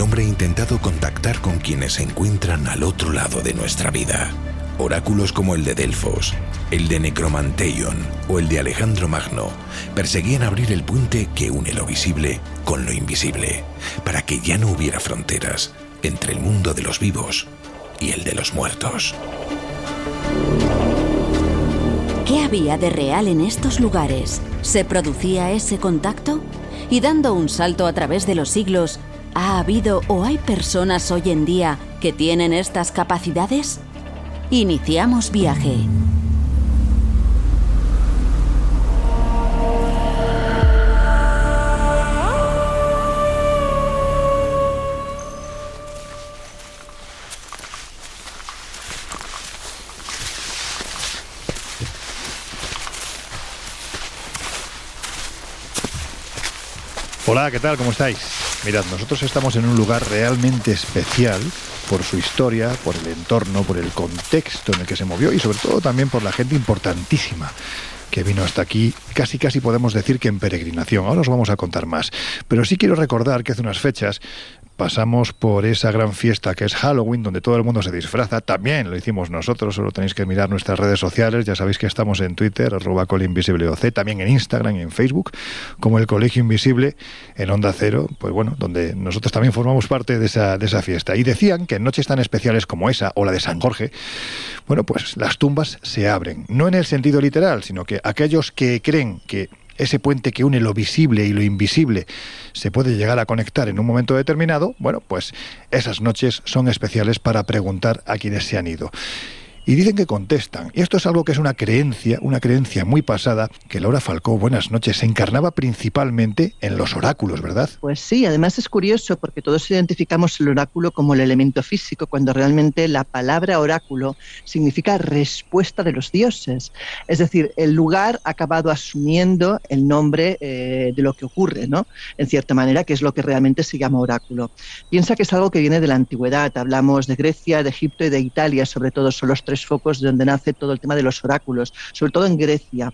El hombre ha intentado contactar con quienes se encuentran al otro lado de nuestra vida. Oráculos como el de Delfos, el de Necromanteion o el de Alejandro Magno perseguían abrir el puente que une lo visible con lo invisible, para que ya no hubiera fronteras entre el mundo de los vivos y el de los muertos. ¿Qué había de real en estos lugares? ¿Se producía ese contacto? Y dando un salto a través de los siglos, ¿ha habido o hay personas hoy en día que tienen estas capacidades? Iniciamos viaje. Hola, ¿qué tal? ¿Cómo estáis? Mirad, nosotros estamos en un lugar realmente especial por su historia, por el entorno, por el contexto en el que se movió y sobre todo también por la gente importantísima que vino hasta aquí, casi casi podemos decir que en peregrinación. Ahora os vamos a contar más. Pero sí quiero recordar que hace unas fechas pasamos por esa gran fiesta que es Halloween, donde todo el mundo se disfraza. También lo hicimos nosotros, solo tenéis que mirar nuestras redes sociales. Ya sabéis que estamos en Twitter, arroba colinvisibleoc, también en Instagram y en Facebook, como el Colegio Invisible, en Onda Cero, pues bueno, donde nosotros también formamos parte de esa, de esa fiesta. Y decían que en noches tan especiales como esa, o la de San Jorge, bueno, pues las tumbas se abren. No en el sentido literal, sino que aquellos que creen que ese puente que une lo visible y lo invisible se puede llegar a conectar en un momento determinado, bueno, pues esas noches son especiales para preguntar a quienes se han ido. Y dicen que contestan. Y esto es algo que es una creencia, una creencia muy pasada, que Laura Falcó, buenas noches, se encarnaba principalmente en los oráculos, ¿verdad? Pues sí, además es curioso porque todos identificamos el oráculo como el elemento físico, cuando realmente la palabra oráculo significa respuesta de los dioses. Es decir, el lugar ha acabado asumiendo el nombre eh, de lo que ocurre, ¿no? En cierta manera, que es lo que realmente se llama oráculo. Piensa que es algo que viene de la antigüedad. Hablamos de Grecia, de Egipto y de Italia, sobre todo son los tres focos de donde nace todo el tema de los oráculos, sobre todo en Grecia.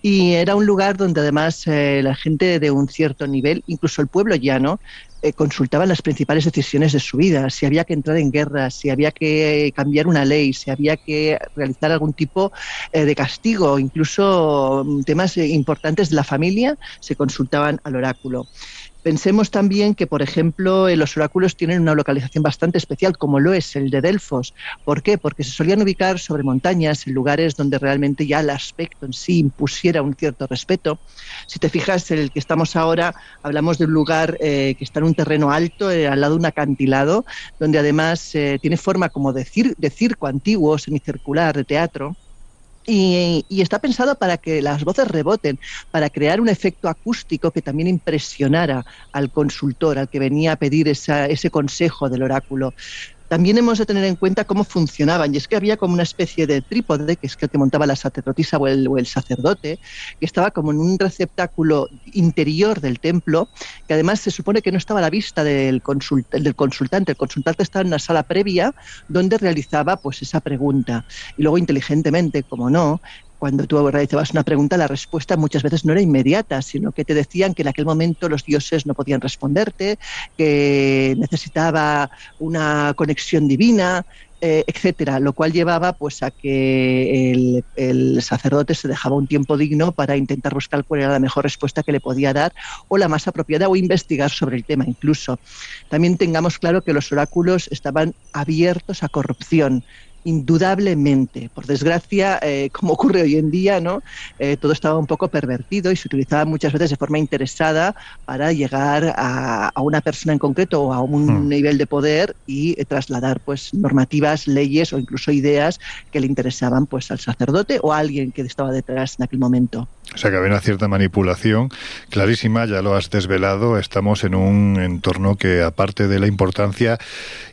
Y era un lugar donde además eh, la gente de un cierto nivel, incluso el pueblo llano, eh, consultaban las principales decisiones de su vida, si había que entrar en guerra, si había que cambiar una ley, si había que realizar algún tipo eh, de castigo, incluso mm, temas importantes de la familia, se consultaban al oráculo. Pensemos también que, por ejemplo, eh, los oráculos tienen una localización bastante especial, como lo es el de Delfos. ¿Por qué? Porque se solían ubicar sobre montañas, en lugares donde realmente ya el aspecto en sí impusiera un cierto respeto. Si te fijas, el que estamos ahora, hablamos de un lugar eh, que está en un terreno alto, eh, al lado de un acantilado, donde además tiene forma como de circo antiguo, semicircular, de teatro. Y, y está pensado para que las voces reboten, para crear un efecto acústico que también impresionara al consultor, al que venía a pedir esa- ese consejo del oráculo. También hemos de tener en cuenta cómo funcionaban, y es que había como una especie de trípode, que es el que montaba la sacerdotisa o el, sacerdote, que estaba como en un receptáculo interior del templo, que además se supone que no estaba a la vista del, del consultante. El consultante estaba en una sala previa donde realizaba pues esa pregunta. Y luego inteligentemente, como no, cuando tú realizabas una pregunta, la respuesta muchas veces no era inmediata, sino que te decían que en aquel momento los dioses no podían responderte, que necesitaba una conexión divina, eh, etcétera, lo cual llevaba pues a que el, el, sacerdote se dejaba un tiempo digno para intentar buscar cuál era la mejor respuesta que le podía dar o la más apropiada o investigar sobre el tema incluso. También tengamos claro que los oráculos estaban abiertos a corrupción indudablemente. Por desgracia, eh, como ocurre hoy en día, ¿no? Eh, todo estaba un poco pervertido y se utilizaba muchas veces de forma interesada para llegar a, a una persona en concreto o a un hmm. nivel de poder y eh, trasladar pues normativas, leyes o incluso ideas que le interesaban pues al sacerdote o a alguien que estaba detrás en aquel momento. O sea que había una cierta manipulación clarísima, ya lo has desvelado, estamos en un entorno que aparte de la importancia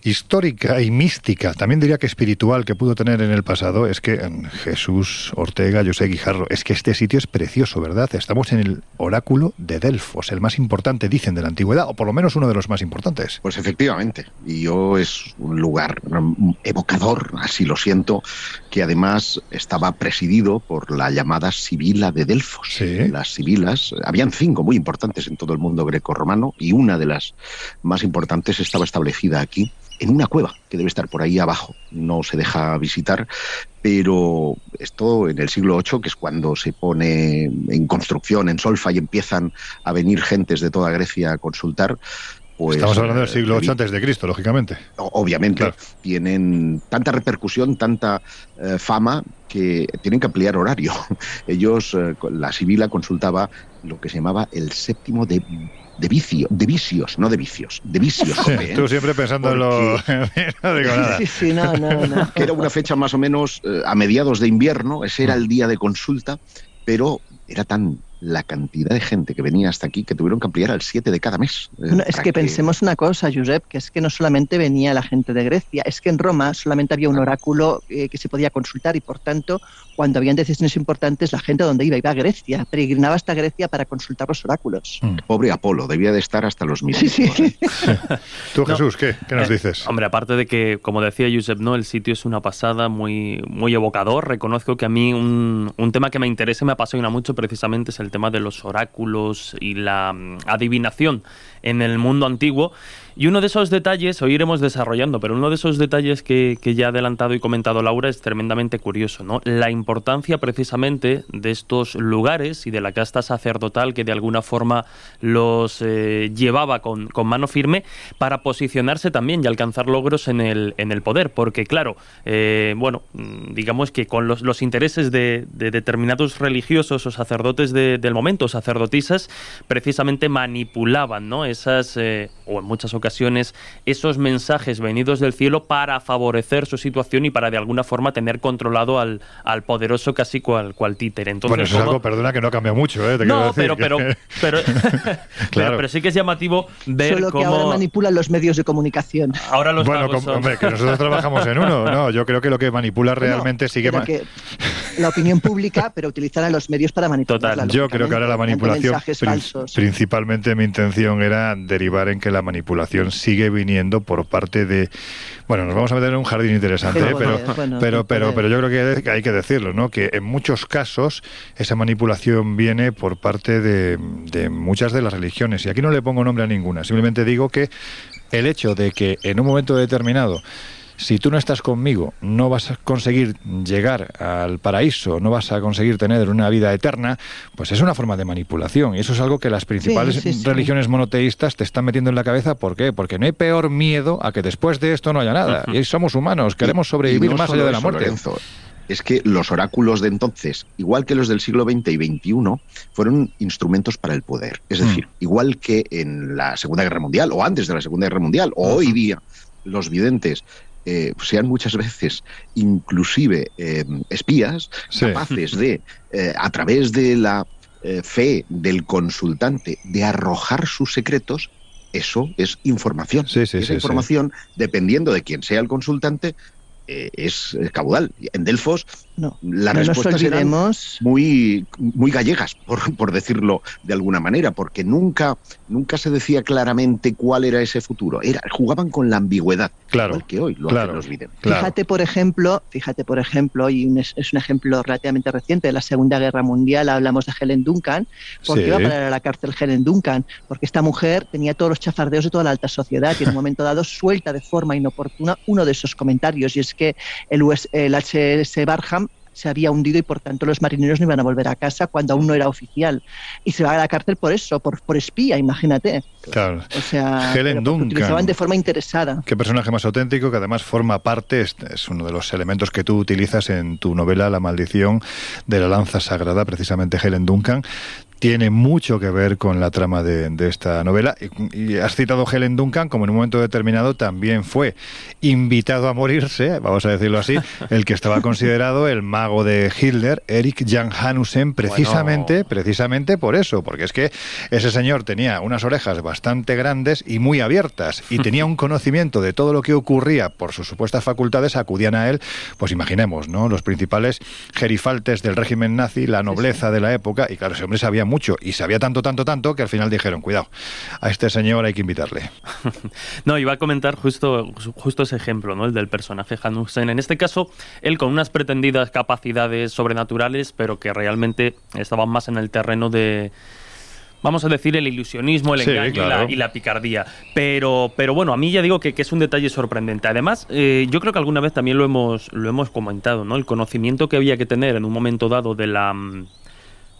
histórica y mística, también diría que espiritual que pudo tener en el pasado, es que Jesús Ortega, José Guijarro, es que este sitio es precioso, ¿verdad? Estamos en el oráculo de Delfos, el más importante, dicen, de la antigüedad, o por lo menos uno de los más importantes. Pues efectivamente, y yo es un lugar evocador, así lo siento, que además estaba presidido por la llamada Sibila de Delfos las sibilas, habían cinco muy importantes en todo el mundo greco-romano y una de las más importantes estaba establecida aquí en una cueva que debe estar por ahí abajo. No se deja visitar, pero esto en el siglo VIII, que es cuando se pone en construcción, en solfa y empiezan a venir gentes de toda Grecia a consultar, pues, Estamos hablando del siglo VIII antes de Cristo, lógicamente. Obviamente, tienen tanta repercusión, tanta eh, fama que tienen que ampliar horario. Ellos, eh, la Sibila consultaba lo que se llamaba el séptimo de de vicio, de vicios, no de vicios, de vicios. ¿eh? Tú siempre pensando en lo... no digo nada. Sí, sí, no, no, no. Era una fecha más o menos a mediados de invierno, ese era el día de consulta, pero era tan la cantidad de gente que venía hasta aquí que tuvieron que ampliar al 7 de cada mes. Eh, es que, que, pensemos una cosa, Josep, que es que no solamente venía la gente de Grecia, es que en Roma solamente había un oráculo eh, que se podía consultar y por tanto, cuando habían decisiones importantes, la gente donde iba iba a Grecia, peregrinaba hasta Grecia para consultar los oráculos. Mm. Pobre Apolo, debía de estar hasta los mismos. Sí, sí. Tú, Jesús, ¿qué, ¿qué nos eh, dices? Hombre, aparte de que, como decía Josep, ¿no? el sitio es una pasada, muy, muy evocador. Reconozco que a mí un, un tema que me interesa y me apasiona mucho precisamente es el tema de los oráculos y la mm, adivinación en el mundo antiguo y uno de esos detalles, hoy iremos desarrollando, pero uno de esos detalles que, ya ha adelantado y comentado Laura es tremendamente curioso, ¿no? La importancia precisamente de estos lugares y de la casta sacerdotal que de alguna forma los eh, llevaba con, mano firme para posicionarse también y alcanzar logros en el, en el poder, porque claro, eh, bueno, mm, digamos que con los, intereses de, determinados religiosos o sacerdotes del momento, sacerdotisas, precisamente manipulaban, ¿no? Esas, eh, o en muchas ocasiones, esos mensajes venidos del cielo para favorecer su situación y para de alguna forma tener controlado al, al poderoso casi cual, cual títere. Entonces, bueno, eso es algo, perdona, que no cambia mucho, ¿eh? no, pero, pero, pero, claro. pero, sí que es llamativo ver Solo cómo... que ahora manipulan los medios de comunicación. Ahora los Bueno, hombre, que nosotros trabajamos en uno, no, yo creo que lo que manipula realmente no, sigue... Que la opinión pública, pero utilizar los medios para manipular. Total. Yo creo que ahora la manipulación, principalmente mi intención era derivar en que la manipulación sigue viniendo por parte de bueno nos vamos a meter en un jardín interesante ¿eh? pero pero pero pero yo creo que hay que decirlo no que en muchos casos esa manipulación viene por parte de, de muchas de las religiones y aquí no le pongo nombre a ninguna simplemente digo que el hecho de que en un momento determinado si tú no estás conmigo, no vas a conseguir llegar al paraíso, no vas a conseguir tener una vida eterna, pues es una forma de manipulación. Y eso es algo que las principales religiones monoteístas te están metiendo en la cabeza. ¿Por qué? Porque no hay peor miedo a que después de esto no haya nada. Y somos humanos, queremos sobrevivir más allá de la muerte. es que los oráculos de entonces, igual que los del siglo XX y XXI, fueron instrumentos para el poder. Es decir, mm. igual que en la Segunda Guerra Mundial, o antes de la Segunda Guerra Mundial, o hoy día, los videntes eh, sean muchas veces inclusive eh, espías, capaces de, eh, a través de la fe del consultante, de arrojar sus secretos eso es información. Sí, sí, Esa información, dependiendo de quién sea el consultante, eh, es caudal. En Delfos no, las respuestas eran muy, muy gallegas, por, por, decirlo de alguna manera, porque nunca, nunca se decía claramente cuál era ese futuro. Era, jugaban con la ambigüedad, claro, igual que hoy lo claro, los videos. Fíjate, por ejemplo, fíjate, por ejemplo, y es un ejemplo relativamente reciente de la Segunda Guerra Mundial, hablamos de Helen Duncan, ¿por qué iba a parar a la cárcel Helen Duncan? Porque esta mujer tenía todos los chafardeos de toda la alta sociedad y en un momento dado suelta de forma inoportuna uno de esos comentarios, y es que el, US, el HS Barham se había hundido y por tanto los marineros no iban a volver a casa cuando aún no era oficial. Y se va a la cárcel por eso, por, por espía, imagínate. Claro. O sea, Helen Duncan. utilizaban de forma interesada. Qué personaje más auténtico que además forma parte, es, es, uno de los elementos que tú utilizas en tu novela La maldición de la lanza sagrada, precisamente Helen Duncan tiene mucho que ver con la trama de, de esta novela. Y, y, has citado Helen Duncan, como en un momento determinado también fue invitado a morirse, vamos a decirlo así, el que estaba considerado el mago de Hitler, Eric Jan Hanussen, precisamente, bueno. precisamente por eso, porque es que ese señor tenía unas orejas bastante grandes y muy abiertas, y tenía un conocimiento de todo lo que ocurría por sus supuestas facultades, acudían a él, pues imaginemos, ¿no? Los principales gerifaltes del régimen nazi, la nobleza de la época, y claro, ese hombre sabía mucho y sabía tanto, tanto, tanto que al final dijeron, cuidado, a este señor hay que invitarle. no, iba a comentar justo, justo ese ejemplo, ¿no? El del personaje Hanussen. En este caso, él con unas pretendidas capacidades sobrenaturales, pero que realmente estaban más en el terreno de vamos a decir, el ilusionismo, el Sí, engaño y, claro. la, y la picardía. Pero, pero bueno, a mí ya digo que, que es un detalle sorprendente. Además, eh, yo creo que alguna vez también lo hemos, lo hemos comentado, ¿no? El conocimiento que había que tener en un momento dado de la, mm,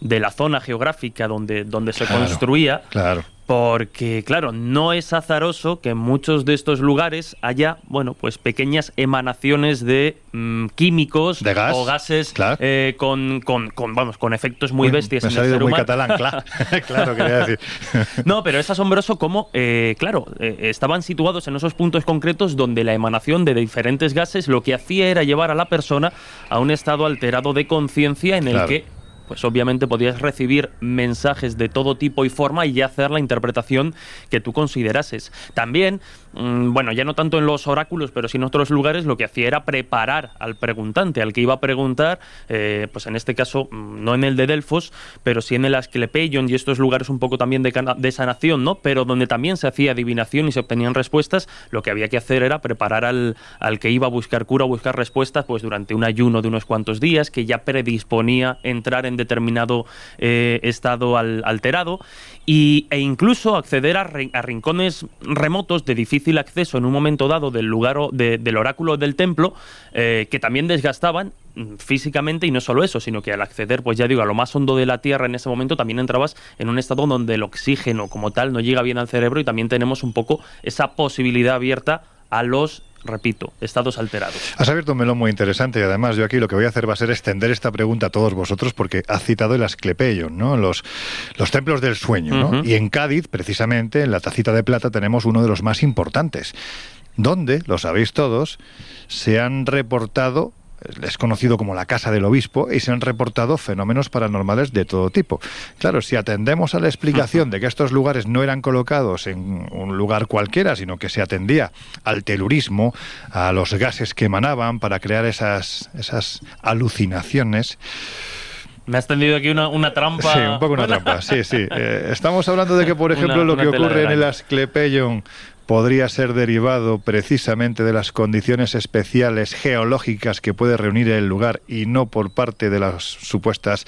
de la zona geográfica donde, donde se Claro, construía. Claro. Porque, claro, no es azaroso que en muchos de estos lugares haya, bueno, pues pequeñas emanaciones de mm, químicos De gas, o gases claro. eh, con, con, con, vamos, con efectos muy Uy, bestias Me en ha el salido ser muy humano. catalán, claro. claro, quería decir. No, pero es asombroso cómo, eh, claro, eh, estaban situados en esos puntos concretos donde la emanación de diferentes gases lo que hacía era llevar a la persona a un estado alterado de conciencia en el que pues obviamente podías recibir mensajes de todo tipo y forma y hacer la interpretación que tú considerases. También, mm, bueno, ya no tanto en los oráculos, pero sí en otros lugares, lo que hacía era preparar al preguntante, al que iba a preguntar, eh, pues en este caso, mm, no en el de Delfos, pero sí en el Asclepeion y estos lugares un poco también de, de sanación, ¿no? Pero donde también se hacía adivinación y se obtenían respuestas, lo que había que hacer era preparar al, al que iba a buscar cura o buscar respuestas, pues durante un ayuno de unos cuantos días, que ya predisponía entrar en determinado eh, estado al- alterado, y, e incluso acceder a, rin- a rincones remotos de difícil acceso en un momento dado del lugar o- de- del oráculo del templo, eh, que también desgastaban mm, físicamente y no solo eso, sino que al acceder, pues ya digo, a lo más hondo de la tierra en ese momento también entrabas en un estado donde el oxígeno como tal no llega bien al cerebro y también tenemos un poco esa posibilidad abierta a los, repito, estados alterados. Has abierto un melón muy interesante y además yo aquí lo que voy a hacer va a ser extender esta pregunta a todos vosotros porque has citado el Asclepeion, ¿no? Los, los templos del sueño, ¿no? Y en Cádiz, precisamente, en la Tacita de Plata tenemos uno de los más importantes, donde, lo sabéis todos, se han reportado es conocido como la Casa del Obispo y se han reportado fenómenos paranormales de todo tipo. Claro, si atendemos a la explicación de que estos lugares no eran colocados en un lugar cualquiera, sino que se atendía al telurismo, a los gases que emanaban para crear esas, esas alucinaciones, Me has tendido aquí una, una trampa. Sí, un poco una trampa, sí, sí. Eh, estamos hablando de que, por ejemplo, Una- lo una que ocurre en el. Asclepeion podría ser derivado precisamente de las condiciones especiales geológicas que puede reunir el lugar y no por parte de las supuestas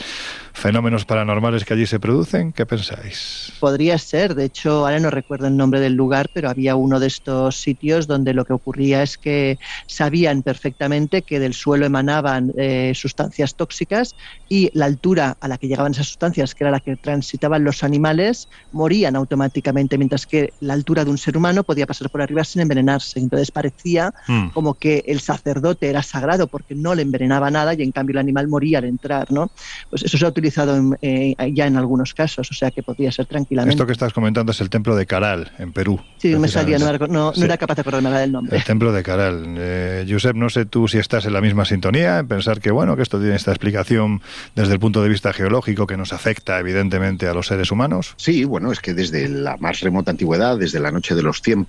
fenómenos paranormales que allí se producen. ¿Qué pensáis? Podría ser, de hecho, ahora no recuerdo el nombre del lugar, pero había uno de estos sitios donde lo que ocurría es que sabían perfectamente que del suelo emanaban eh, sustancias tóxicas y la altura a la que llegaban esas sustancias, que era la que transitaban los animales, morían automáticamente, mientras que la altura de un ser humano podía pasar por arriba sin envenenarse. Entonces parecía mm. como que el sacerdote era sagrado porque no le envenenaba nada y en cambio el animal moría al entrar, ¿no? Pues eso se ha utilizado eh, ya en algunos casos, o sea que podría ser tranquilamente. Esto que estás comentando es el templo de Caral, en Perú. Sí, me salía, no, era capaz de acordarme del nombre. El templo de Caral. Eh, Josep, no sé tú si estás en la misma sintonía, en pensar que, bueno, que esto tiene esta explicación desde el punto de vista geológico que nos afecta evidentemente a los seres humanos. Sí, bueno, es que desde la más remota antigüedad, desde la noche de los tiempos,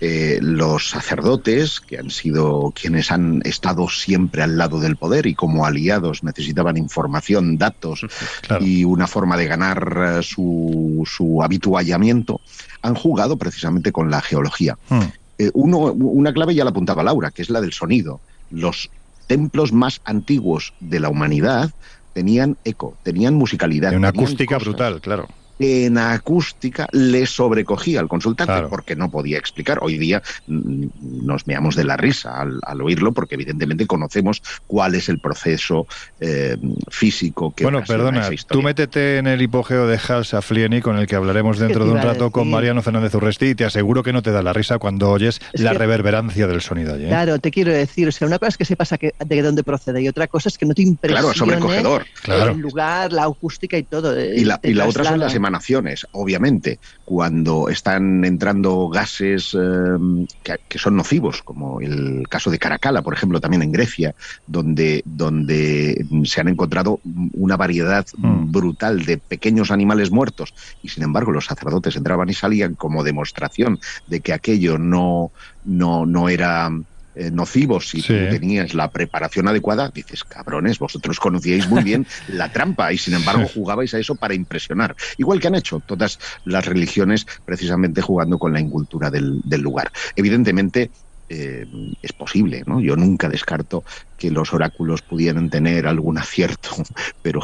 eh, los sacerdotes, que han sido quienes han estado siempre al lado del poder y como aliados necesitaban información, datos y una forma de ganar eh, su, su habituallamiento, han jugado precisamente con la geología. Hmm. Eh, uno, una clave ya la apuntaba Laura, que es la del sonido. Los templos más antiguos de la humanidad tenían eco, tenían musicalidad. una acústica brutal, claro en acústica le sobrecogía al consultante porque no podía explicar. Hoy día mm, nos meamos de la risa al, oírlo porque evidentemente conocemos cuál es el proceso eh, físico que Bueno, perdona, tú métete en el hipogeo de Hal Saflieni con el que hablaremos dentro de un rato con Mariano Fernández Urresti y te aseguro que no te da la risa cuando oyes la reverberancia del sonido allí. ¿eh? Claro, te quiero decir, o sea, una cosa es que sepas que, de dónde procede y otra cosa es que no te impresione claro, sobrecogedor. el lugar, la acústica y todo. Eh, y la, y la otra son las emanaciones, obviamente, cuando están entrando gases em, que, son nocivos, como el caso de Caracala, por ejemplo, también en Grecia, donde, donde se han encontrado una variedad mm. brutal de pequeños animales muertos, y sin embargo los sacerdotes entraban y salían como demostración de que aquello no, no, no era eh, nocivos si tú tenías la preparación adecuada, dices, cabrones, vosotros conocíais muy bien la trampa y sin embargo jugabais a eso para impresionar. Igual que han hecho todas las religiones precisamente jugando con la incultura del, lugar. Evidentemente, eh, es posible, ¿no? Yo nunca descarto que los oráculos pudieran tener algún acierto, pero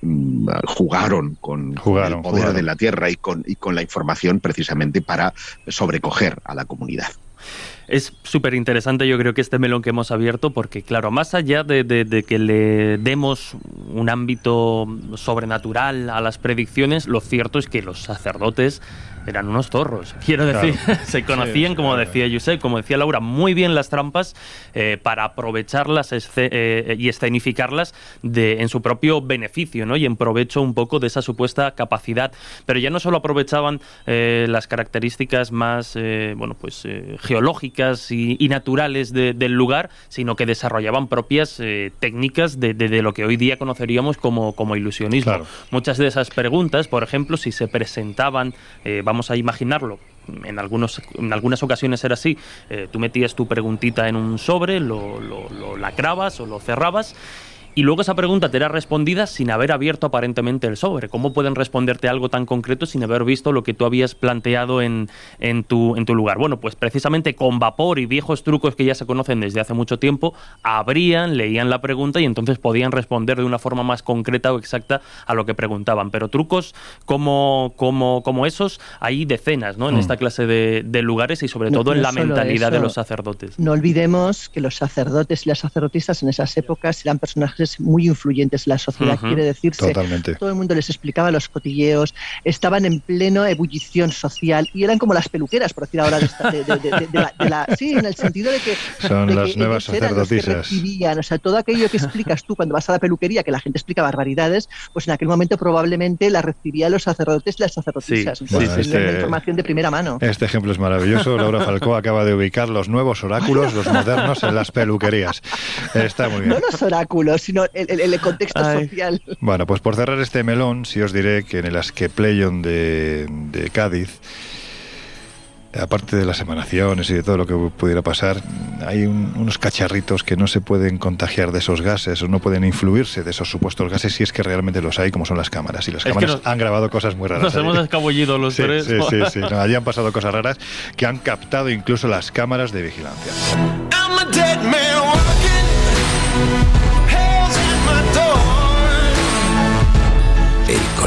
mm, jugaron con, el poder de la tierra y con, y con la información precisamente para sobrecoger a la comunidad. Es súper interesante yo creo que este melón que hemos abierto porque claro, más allá de, que le demos un ámbito sobrenatural a las predicciones, lo cierto es que los sacerdotes eran unos zorros. Quiero decir, se conocían, como decía Josep, como decía Laura, muy bien las trampas eh, para aprovecharlas eh, y escenificarlas de, en su propio beneficio, ¿no? Y en provecho un poco de esa supuesta capacidad. Pero ya no solo aprovechaban eh, las características más, bueno, pues geológicas y, naturales del lugar, sino que desarrollaban propias técnicas de, lo que hoy día conoceríamos como, como ilusionismo. Muchas de esas preguntas, por ejemplo, si se presentaban, vamos a imaginarlo, en, algunos, en algunas ocasiones era así, eh, tú metías tu preguntita en un sobre, lo, lo, lo lacrabas o lo cerrabas y luego esa pregunta te era respondida sin haber abierto aparentemente el sobre. ¿Cómo pueden responderte algo tan concreto sin haber visto lo que tú habías planteado en, en, tu, en tu lugar? Bueno, pues precisamente con vapor y viejos trucos que ya se conocen desde hace mucho tiempo, abrían, leían la pregunta y entonces podían responder de una forma más concreta o exacta a lo que preguntaban. Pero trucos como, como, como esos hay decenas ¿no? en mm. esta clase de, lugares y sobre todo en la mentalidad de los sacerdotes. No olvidemos que los sacerdotes y las sacerdotisas en esas épocas eran personajes muy influyentes en la sociedad, quiere decirse. Todo el mundo les explicaba los cotilleos, estaban en pleno ebullición social y eran como las peluqueras, por decir ahora, de, la, Sí, en el sentido de que. Son las nuevas sacerdotisas. o sea, todo aquello que explicas tú cuando vas a la peluquería, que la gente explica barbaridades, pues en aquel momento probablemente la recibían los sacerdotes y las sacerdotisas. Entonces, este información de primera mano. Este ejemplo es maravilloso. Laura Falcó acaba de ubicar los nuevos oráculos, los modernos, en las peluquerías. Está muy bien. No los oráculos, sino el, el, contexto social. Bueno, pues por cerrar este melón, si os diré que en el Asquepleyon de, de Cádiz, aparte de las emanaciones y de todo lo que pudiera pasar, hay unos cacharritos que no se pueden contagiar de esos gases o no pueden influirse de esos supuestos gases si es que realmente los hay, como son las cámaras. Y las cámaras han grabado cosas muy raras. Nos hemos escabullido los tres. Sí, sí, sí. allí han pasado cosas raras que han captado incluso las cámaras de vigilancia.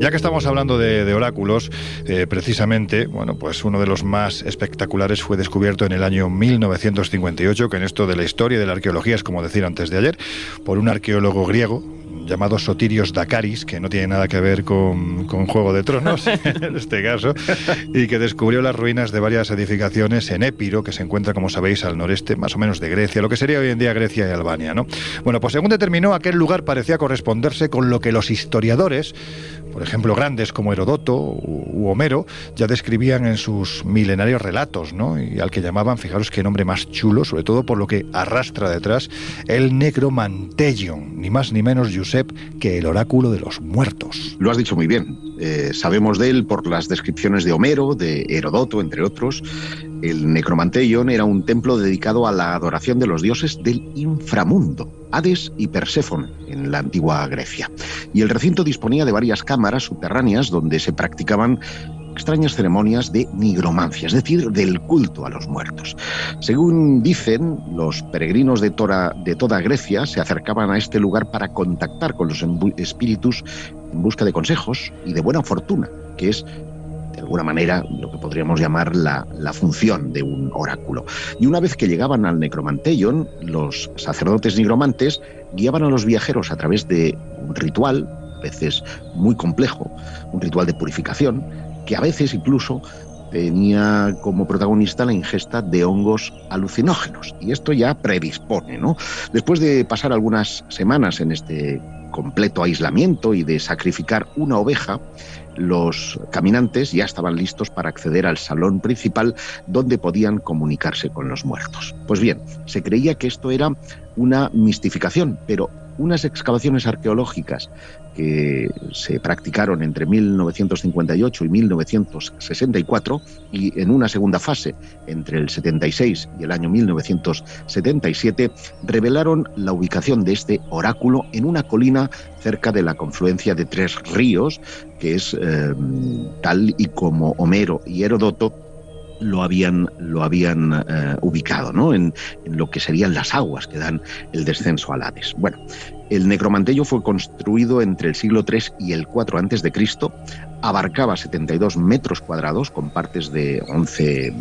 Ya que estamos hablando de, oráculos, eh, precisamente, bueno, pues uno de los más espectaculares fue descubierto en el año 1958, que en esto de la historia de la arqueología es como decir antes de ayer, por un arqueólogo griego, llamado Sotirios Dakaris, que no tiene nada que ver con, con Juego de Tronos, en este caso, y que descubrió las ruinas de varias edificaciones en Épiro, que se encuentra, como sabéis, al noreste más o menos de Grecia, lo que sería hoy en día Grecia y Albania. ¿no? Bueno, pues según determinó, aquel lugar parecía corresponderse con lo que los historiadores por ejemplo, grandes como Herodoto u Homero ya describían en sus milenarios relatos, ¿no? Y al que llamaban, fijaros qué nombre más chulo, sobre todo por lo que arrastra detrás, el Necromanteion, ni más ni menos, Que el oráculo de los muertos. Lo has dicho muy bien. Eh, sabemos de él por las descripciones de Homero, de Herodoto, entre otros. El Necromanteion era un templo dedicado a la adoración de los dioses del inframundo, Hades y Perséfone, en la antigua Grecia. Y el recinto disponía de varias cámaras subterráneas donde se practicaban extrañas ceremonias de nigromancia, es decir, del culto a los muertos. Según dicen, los peregrinos de, de toda Grecia se acercaban a este lugar para contactar con los espíritus en busca de consejos y de buena fortuna, que es de alguna manera lo que podríamos llamar la, función de un oráculo. Y una vez que llegaban al Necromanteion, los sacerdotes nigromantes guiaban a los viajeros a través de un ritual, a veces muy complejo, un ritual de purificación, que a veces incluso tenía como protagonista la ingesta de hongos alucinógenos. Y esto ya predispone, ¿no? Después de pasar algunas semanas en este completo aislamiento y de sacrificar una oveja, los caminantes ya estaban listos para acceder al salón principal donde podían comunicarse con los muertos. Pues bien, se creía que esto era una mistificación, pero unas excavaciones arqueológicas que se practicaron entre 1958 y 1964 y en una segunda fase entre el 76 y el año 1977 revelaron la ubicación de este oráculo en una colina cerca de la confluencia de tres ríos, que es eh, tal y como Homero y Herodoto lo habían, lo habían eh, ubicado, ¿no? En, en, lo que serían las aguas que dan el descenso al Hades. Bueno, el necromantello fue construido entre el siglo III y el IV Cristo, abarcaba 72 metros cuadrados con partes de 11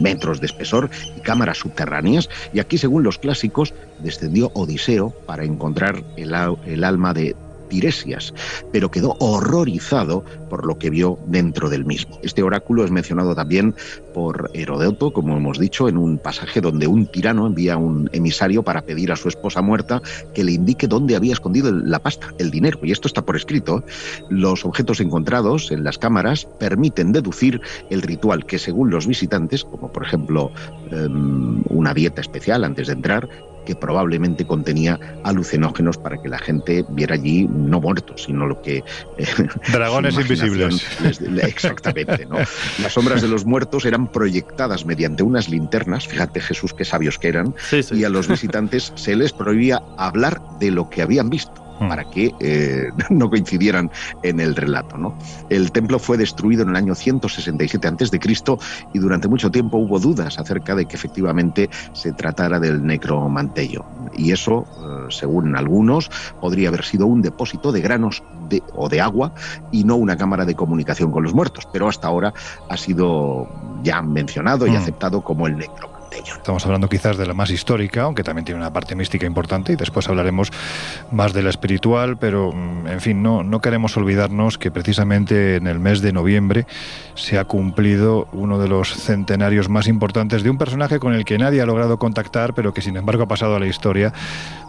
metros de espesor y cámaras subterráneas, y aquí, según los clásicos, descendió Odiseo para encontrar el alma de Tiresias, pero quedó horrorizado por lo que vio dentro del mismo. Este oráculo es mencionado también por Herodoto, como hemos dicho, en un pasaje donde un tirano envía un emisario para pedir a su esposa muerta que le indique dónde había escondido la pasta, el dinero, y esto está por escrito. Los objetos encontrados en las cámaras permiten deducir el ritual que según los visitantes, como por ejemplo em, una dieta especial antes de entrar, que probablemente contenía alucinógenos para que la gente viera allí no muertos, sino lo que... Eh, Dragones invisibles. exactamente, ¿no? Las sombras de los muertos eran proyectadas mediante unas linternas, fíjate Jesús qué sabios que eran, y a los visitantes se les prohibía hablar de lo que habían visto Hmm. para que eh, no coincidieran en el relato. ¿no? El templo fue destruido en el año 167 a.C. y durante mucho tiempo hubo dudas acerca de que efectivamente se tratara del necromantello. Y eso, eh, según algunos, podría haber sido un depósito de granos o de agua y no una cámara de comunicación con los muertos, pero hasta ahora ha sido ya mencionado y hmm. aceptado como el Estamos hablando quizás de la más histórica, aunque también tiene una parte mística importante y después hablaremos más de la espiritual, pero mm, en fin, no, no queremos olvidarnos que precisamente en el mes de noviembre se ha cumplido uno de los centenarios más importantes de un personaje con el que nadie ha logrado contactar, pero que sin embargo ha pasado a la historia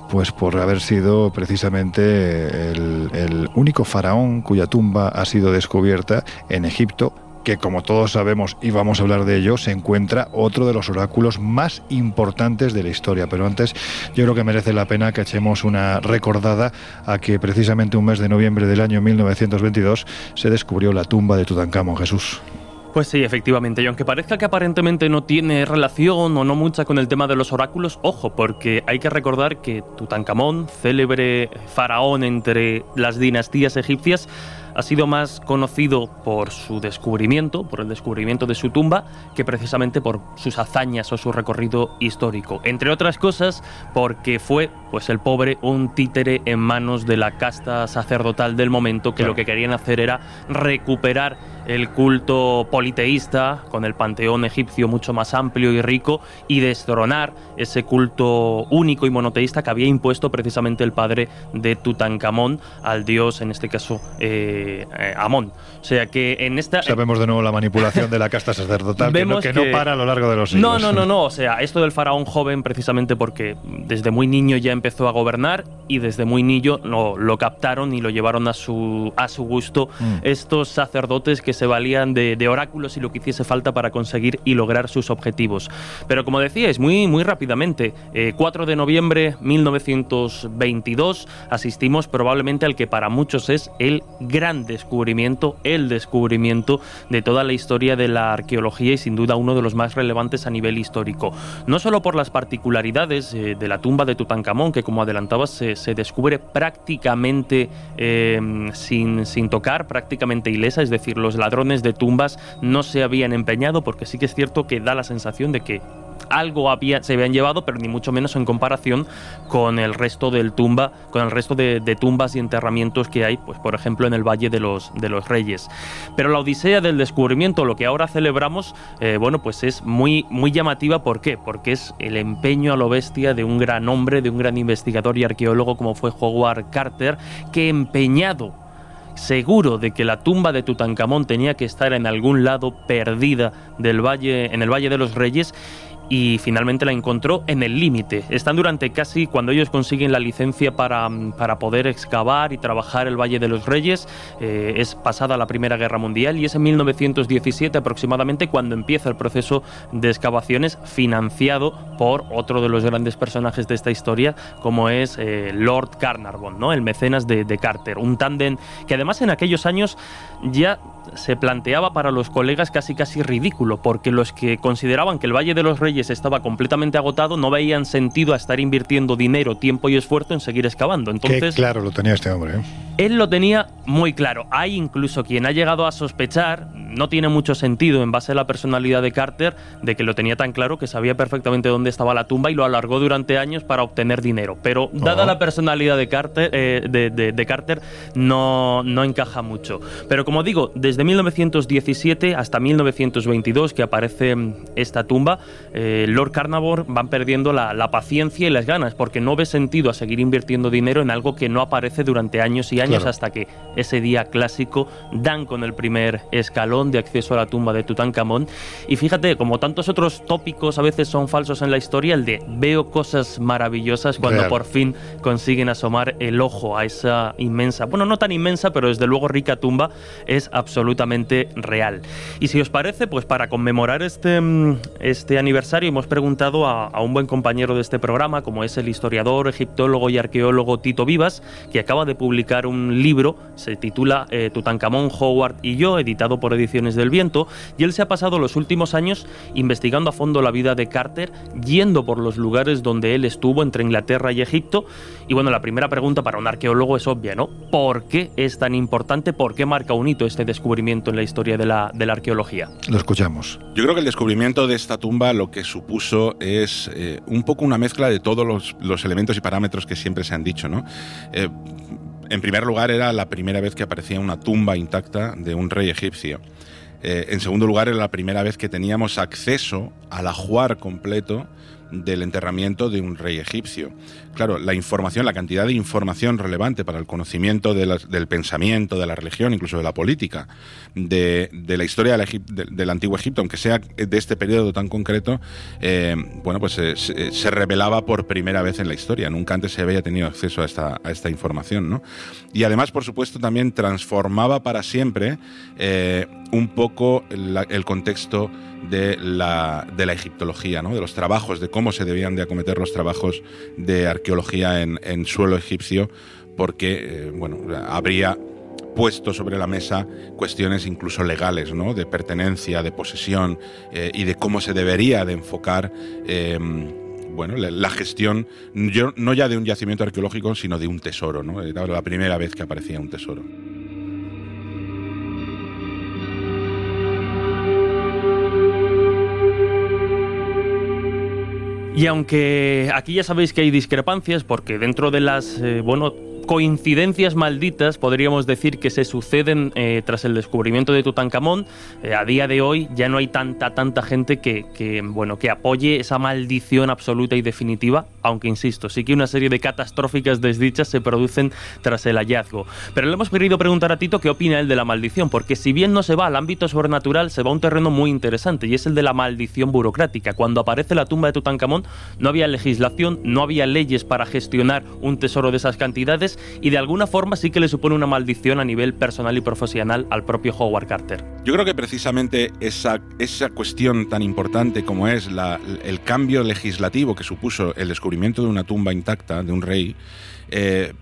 pues por haber sido precisamente el, único faraón cuya tumba ha sido descubierta en Egipto que como todos sabemos y vamos a hablar de ello, se encuentra otro de los oráculos más importantes de la historia. Pero antes yo creo que merece la pena que echemos una recordada a que precisamente un mes de noviembre del año 1922 se descubrió la tumba de Tutankamón Jesús. Pues sí, efectivamente, y aunque parezca que aparentemente no tiene relación o no mucha con el tema de los oráculos, ojo, porque hay que recordar que Tutankamón, célebre faraón entre las dinastías egipcias, ha sido más conocido por su descubrimiento, por el descubrimiento de su tumba, que precisamente por sus hazañas o su recorrido histórico. Entre otras cosas, porque fue, pues el pobre, un títere en manos de la casta sacerdotal del momento que lo que querían hacer era recuperar el culto politeísta con el panteón egipcio mucho más amplio y rico y destronar ese culto único y monoteísta que había impuesto precisamente el padre de Tutankamón al dios, en este caso, eh, eh, Amón. O sea que en esta... Sabemos de nuevo la manipulación de la casta sacerdotal que, no, que, no, para a lo largo de los siglos. No, no, no, no. O sea, esto del faraón joven precisamente porque desde muy niño ya empezó a gobernar y desde muy niño lo, lo captaron y lo llevaron a su, a su gusto mm. estos sacerdotes que se valían de, oráculos y lo que hiciese falta para conseguir y lograr sus objetivos. Pero como decíais, muy, muy rápidamente, 4 eh, de noviembre 1922 asistimos probablemente al que para muchos es el gran descubrimiento, el descubrimiento de toda la historia de la arqueología y sin duda uno de los más relevantes a nivel histórico. No solo por las particularidades eh, de la tumba de Tutankamón, que como adelantabas se, descubre prácticamente eh, sin, sin tocar, prácticamente ilesa, es decir, los ladrones de tumbas no se habían empeñado, porque sí que es cierto que da la sensación de que algo había, se habían llevado, pero ni mucho menos en comparación con el resto del tumba, con el resto de, tumbas y enterramientos que hay, pues por ejemplo en el Valle de los, de los Reyes. Pero la Odisea del descubrimiento, lo que ahora celebramos, eh, bueno, pues es muy, muy llamativa. ¿Por qué? Porque es el empeño a lo bestia de un gran hombre, de un gran investigador y arqueólogo como fue Howard Carter, que empeñado seguro de que la tumba de Tutankamón tenía que estar en algún lado perdida del valle, en el Valle de los Reyes y finalmente la encontró en el límite. Están durante casi cuando ellos consiguen la licencia para, para, poder excavar y trabajar el Valle de los Reyes. Eh, es pasada la Primera Guerra Mundial y es en 1917 aproximadamente cuando empieza el proceso de excavaciones financiado por otro de los grandes personajes de esta historia, como es eh, Lord Carnarvon, ¿no? el mecenas de, de Carter. Un tándem que además en aquellos años ya se planteaba para los colegas casi casi ridículo, porque los que consideraban que el Valle de los Reyes estaba completamente agotado no veían sentido a estar invirtiendo dinero, tiempo y esfuerzo en seguir excavando. Entonces, claro lo tenía este hombre. ¿eh? Él lo tenía muy claro. Hay incluso quien ha llegado a sospechar, no tiene mucho sentido en base a la personalidad de Carter, de que lo tenía tan claro que sabía perfectamente dónde estaba la tumba y lo alargó durante años para obtener dinero. Pero dada oh. la personalidad de Carter, eh, de, Carter no, no encaja mucho. Pero como digo, desde 1917 hasta 1922 que aparece esta tumba, eh, Lord Carnarvon van perdiendo la, paciencia y las ganas porque no ve sentido a seguir invirtiendo dinero en algo que no aparece durante años y años hasta que ese día clásico dan con el primer escalón de acceso a la tumba de Tutankamón. Y fíjate, como tantos otros tópicos a veces son falsos en la historia, el de veo cosas maravillosas cuando por fin consiguen asomar el ojo a esa inmensa, bueno, no tan inmensa, pero desde luego rica tumba, es absolutamente real. Y si os parece, pues para conmemorar este, mm, este aniversario hemos preguntado a, un buen compañero de este programa, como es el historiador, egiptólogo y arqueólogo Tito Vivas, que acaba de publicar un libro, se titula eh, Tutankamón, Howard y yo, editado por Ediciones del Viento, y él se ha pasado los últimos años investigando a fondo la vida de Carter, yendo por los lugares donde él estuvo entre Inglaterra y Egipto. Y bueno, la primera pregunta para un arqueólogo es obvia, ¿no? ¿Por qué es tan importante? ¿Por qué marca un hito este descubrimiento en la historia de la, de la arqueología? Lo escuchamos. Yo creo que el descubrimiento de esta tumba lo que supuso es eh, un poco una mezcla de todos los, los, elementos y parámetros que siempre se han dicho, ¿no? Eh, en primer lugar, era la primera vez que aparecía una tumba intacta de un rey egipcio. Eh, en segundo lugar, era la primera vez que teníamos acceso al ajuar completo del enterramiento de un rey egipcio. Claro, la información, la cantidad de información relevante para el conocimiento del pensamiento, de la religión, incluso de la política, de, la historia del, antiguo Egipto, aunque sea de este periodo tan concreto, eh, bueno, pues eh, se, revelaba por primera vez en la historia. Nunca antes se había tenido acceso a esta, información, ¿no? Y además, por supuesto, también transformaba para siempre eh, un poco el contexto de la, de la egiptología, ¿no? de los trabajos, de cómo se debían de acometer los trabajos de arqueología en, en suelo egipcio, porque eh, bueno, habría puesto sobre la mesa cuestiones incluso legales, ¿no? de pertenencia, de posesión eh, y de cómo se debería de enfocar eh, bueno, la, gestión no ya de un yacimiento arqueológico, sino de un tesoro. ¿no? Era la primera vez que aparecía un tesoro. Y aunque aquí ya sabéis que hay discrepancias, porque dentro de las, eh, bueno, coincidencias malditas, podríamos decir, que se suceden eh, tras el descubrimiento de Tutankamón. Eh, a día de hoy ya no hay tanta, tanta gente que, bueno, que apoye esa maldición absoluta y definitiva, aunque insisto, sí que una serie de catastróficas desdichas se producen tras el hallazgo. Pero le hemos querido preguntar a Tito qué opina él de la maldición, porque si bien no se va al ámbito sobrenatural, se va a un terreno muy interesante y es el de la maldición burocrática. Cuando aparece la tumba de Tutankamón no había legislación, no había leyes para gestionar un tesoro de esas cantidades, y de alguna forma sí que le supone una maldición a nivel personal y profesional al propio Howard Carter. Yo creo que precisamente esa, esa cuestión tan importante como es el cambio legislativo que supuso el descubrimiento de una tumba intacta de un rey, eh,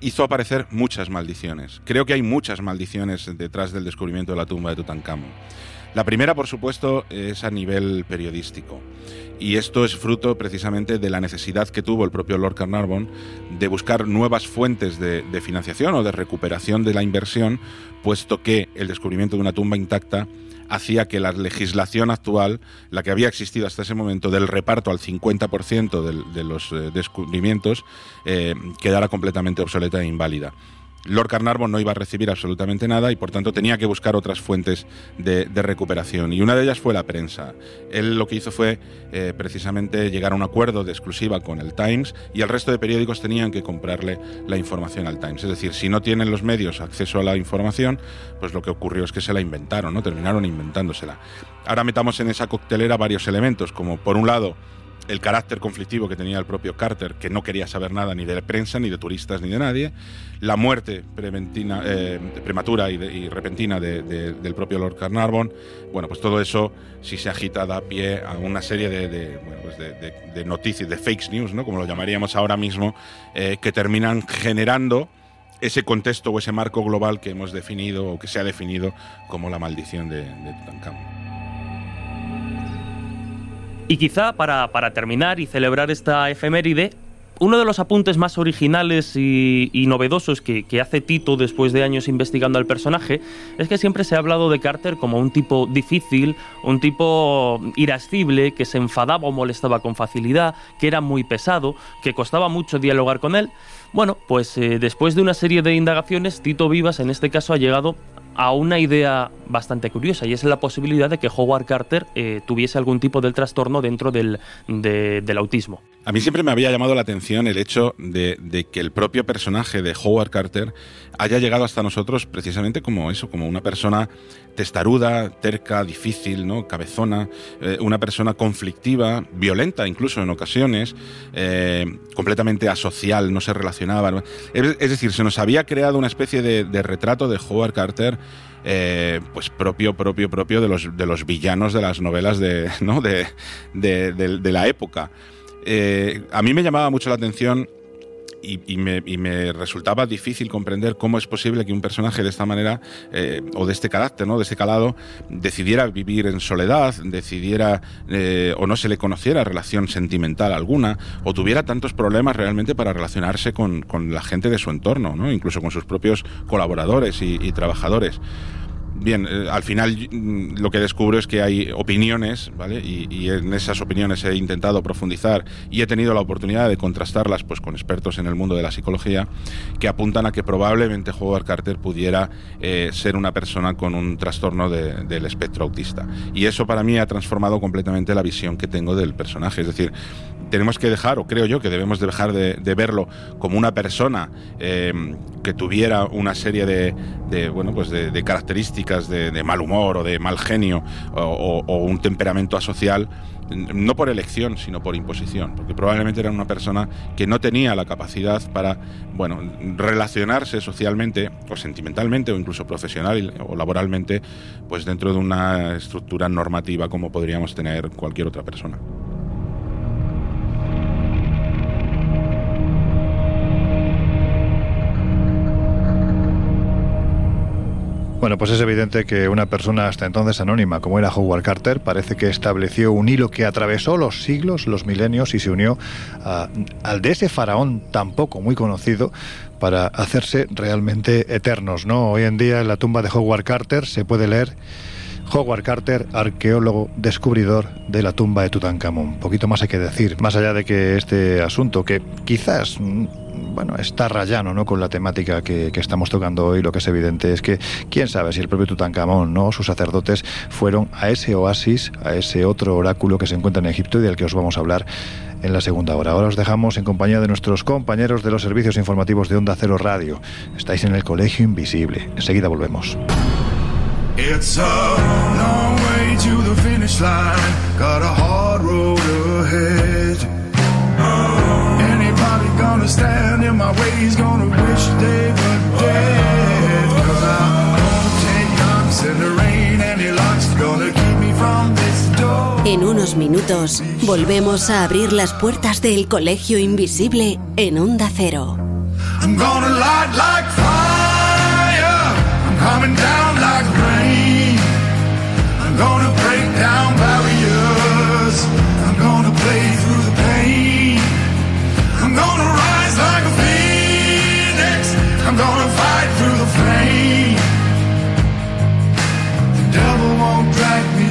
hizo aparecer muchas maldiciones. Creo que hay muchas maldiciones detrás del descubrimiento de la tumba de Tutankamón. La primera, por supuesto, es a nivel periodístico. Y esto es fruto precisamente de la necesidad que tuvo el propio Lord Carnarvon de buscar nuevas fuentes de, financiación o de recuperación de la inversión, puesto que el descubrimiento de una tumba intacta hacía que la legislación actual, la que había existido hasta ese momento del reparto al 50% de, los eh, descubrimientos, eh, quedara completamente obsoleta e inválida. Lord Carnarvon no iba a recibir absolutamente nada y por tanto tenía que buscar otras fuentes de, recuperación. Y una de ellas fue la prensa. Él lo que hizo fue eh, precisamente llegar a un acuerdo de exclusiva con el Times y el resto de periódicos tenían que comprarle la información al Times. Es decir, si no tienen los medios acceso a la información, pues lo que ocurrió es que se la inventaron, ¿no? Terminaron inventándosela. Ahora metamos en esa coctelera varios elementos, como por un lado, el carácter conflictivo que tenía el propio Carter, que no quería saber nada ni de la prensa, ni de turistas, ni de nadie, la muerte eh, prematura y, repentina del propio Lord Carnarvon, bueno, pues todo eso, si se agita, da pie a una serie de, pues noticias, de fake news, ¿no? como lo llamaríamos ahora mismo, eh, que terminan generando ese contexto o ese marco global que hemos definido o que se ha definido como la maldición de, de. Y quizá para, terminar y celebrar esta efeméride, uno de los apuntes más originales y, novedosos que, hace Tito después de años investigando al personaje es que siempre se ha hablado de Carter como un tipo difícil, un tipo irascible, que se enfadaba o molestaba con facilidad, que era muy pesado, que costaba mucho dialogar con él. Bueno, pues eh, después de una serie de indagaciones, Tito Vivas en este caso ha llegado a una idea bastante curiosa y es la posibilidad de que Howard Carter eh, tuviese algún tipo de trastorno dentro del, del, autismo. A mí siempre me había llamado la atención el hecho de, que el propio personaje de Howard Carter haya llegado hasta nosotros precisamente como eso, como una persona testaruda, terca, difícil, ¿no? cabezona, eh, una persona conflictiva, violenta incluso en ocasiones, eh, completamente asocial, no se relacionaba. Es, decir, se nos había creado una especie de, de retrato de Howard Carter eh, pues propio, propio, propio de los, de los villanos de las novelas de, ¿no? de, de, la época. Eh, a mí me llamaba mucho la atención y, me, resultaba difícil comprender cómo es posible que un personaje de esta manera eh, o de este carácter, ¿no? de este calado, decidiera vivir en soledad, decidiera o no se le conociera relación sentimental alguna, o tuviera tantos problemas realmente para relacionarse con, la gente de su entorno, ¿no? incluso con sus propios colaboradores y trabajadores. Bien, eh, al final mm, lo que descubro es que hay opiniones, ¿vale? Y, en esas opiniones he intentado profundizar y he tenido la oportunidad de contrastarlas pues, con expertos en el mundo de la psicología que apuntan a que probablemente Howard Carter pudiera eh, ser una persona con un trastorno del espectro autista. Y eso para mí ha transformado completamente la visión que tengo del personaje. Es decir, tenemos que dejar, o creo yo que debemos dejar de, verlo como una persona eh, que tuviera una serie de, bueno, pues de, características de, mal humor o de mal genio o, un temperamento asocial, no por elección, sino por imposición, porque probablemente era una persona que no tenía la capacidad para, bueno, relacionarse socialmente o sentimentalmente o incluso profesional o laboralmente, pues dentro de una estructura normativa como podríamos tener cualquier otra persona. Bueno, pues es evidente que una persona hasta entonces anónima como era Howard Carter parece que estableció un hilo que atravesó los siglos, los milenios y se unió al de ese faraón tampoco muy conocido para hacerse realmente eternos, ¿no? Hoy en día en la tumba de Howard Carter se puede leer Howard Carter, arqueólogo descubridor de la tumba de Tutankamón. Poquito más hay que decir, más allá de que este asunto, que quizás mm, bueno, está rayano ¿no? con la temática que, estamos tocando hoy, lo que es evidente es que quién sabe si el propio Tutankamón, ¿no? sus sacerdotes, fueron a ese oasis, a ese otro oráculo que se encuentra en Egipto y del que os vamos a hablar en la segunda hora. Ahora os dejamos en compañía de nuestros compañeros de los servicios informativos de Onda Cero Radio. Estáis en el Colegio Invisible. Enseguida volvemos. It's. Anybody gonna stand in my way gonna wish they were dead. Cause I'm gonna take knocks in the rain. Any luck's gonna keep me from this door. En unos minutos volvemos a abrir las puertas del Colegio Invisible en Onda Cero. I'm gonna light like fire. I'm coming down like gonna break down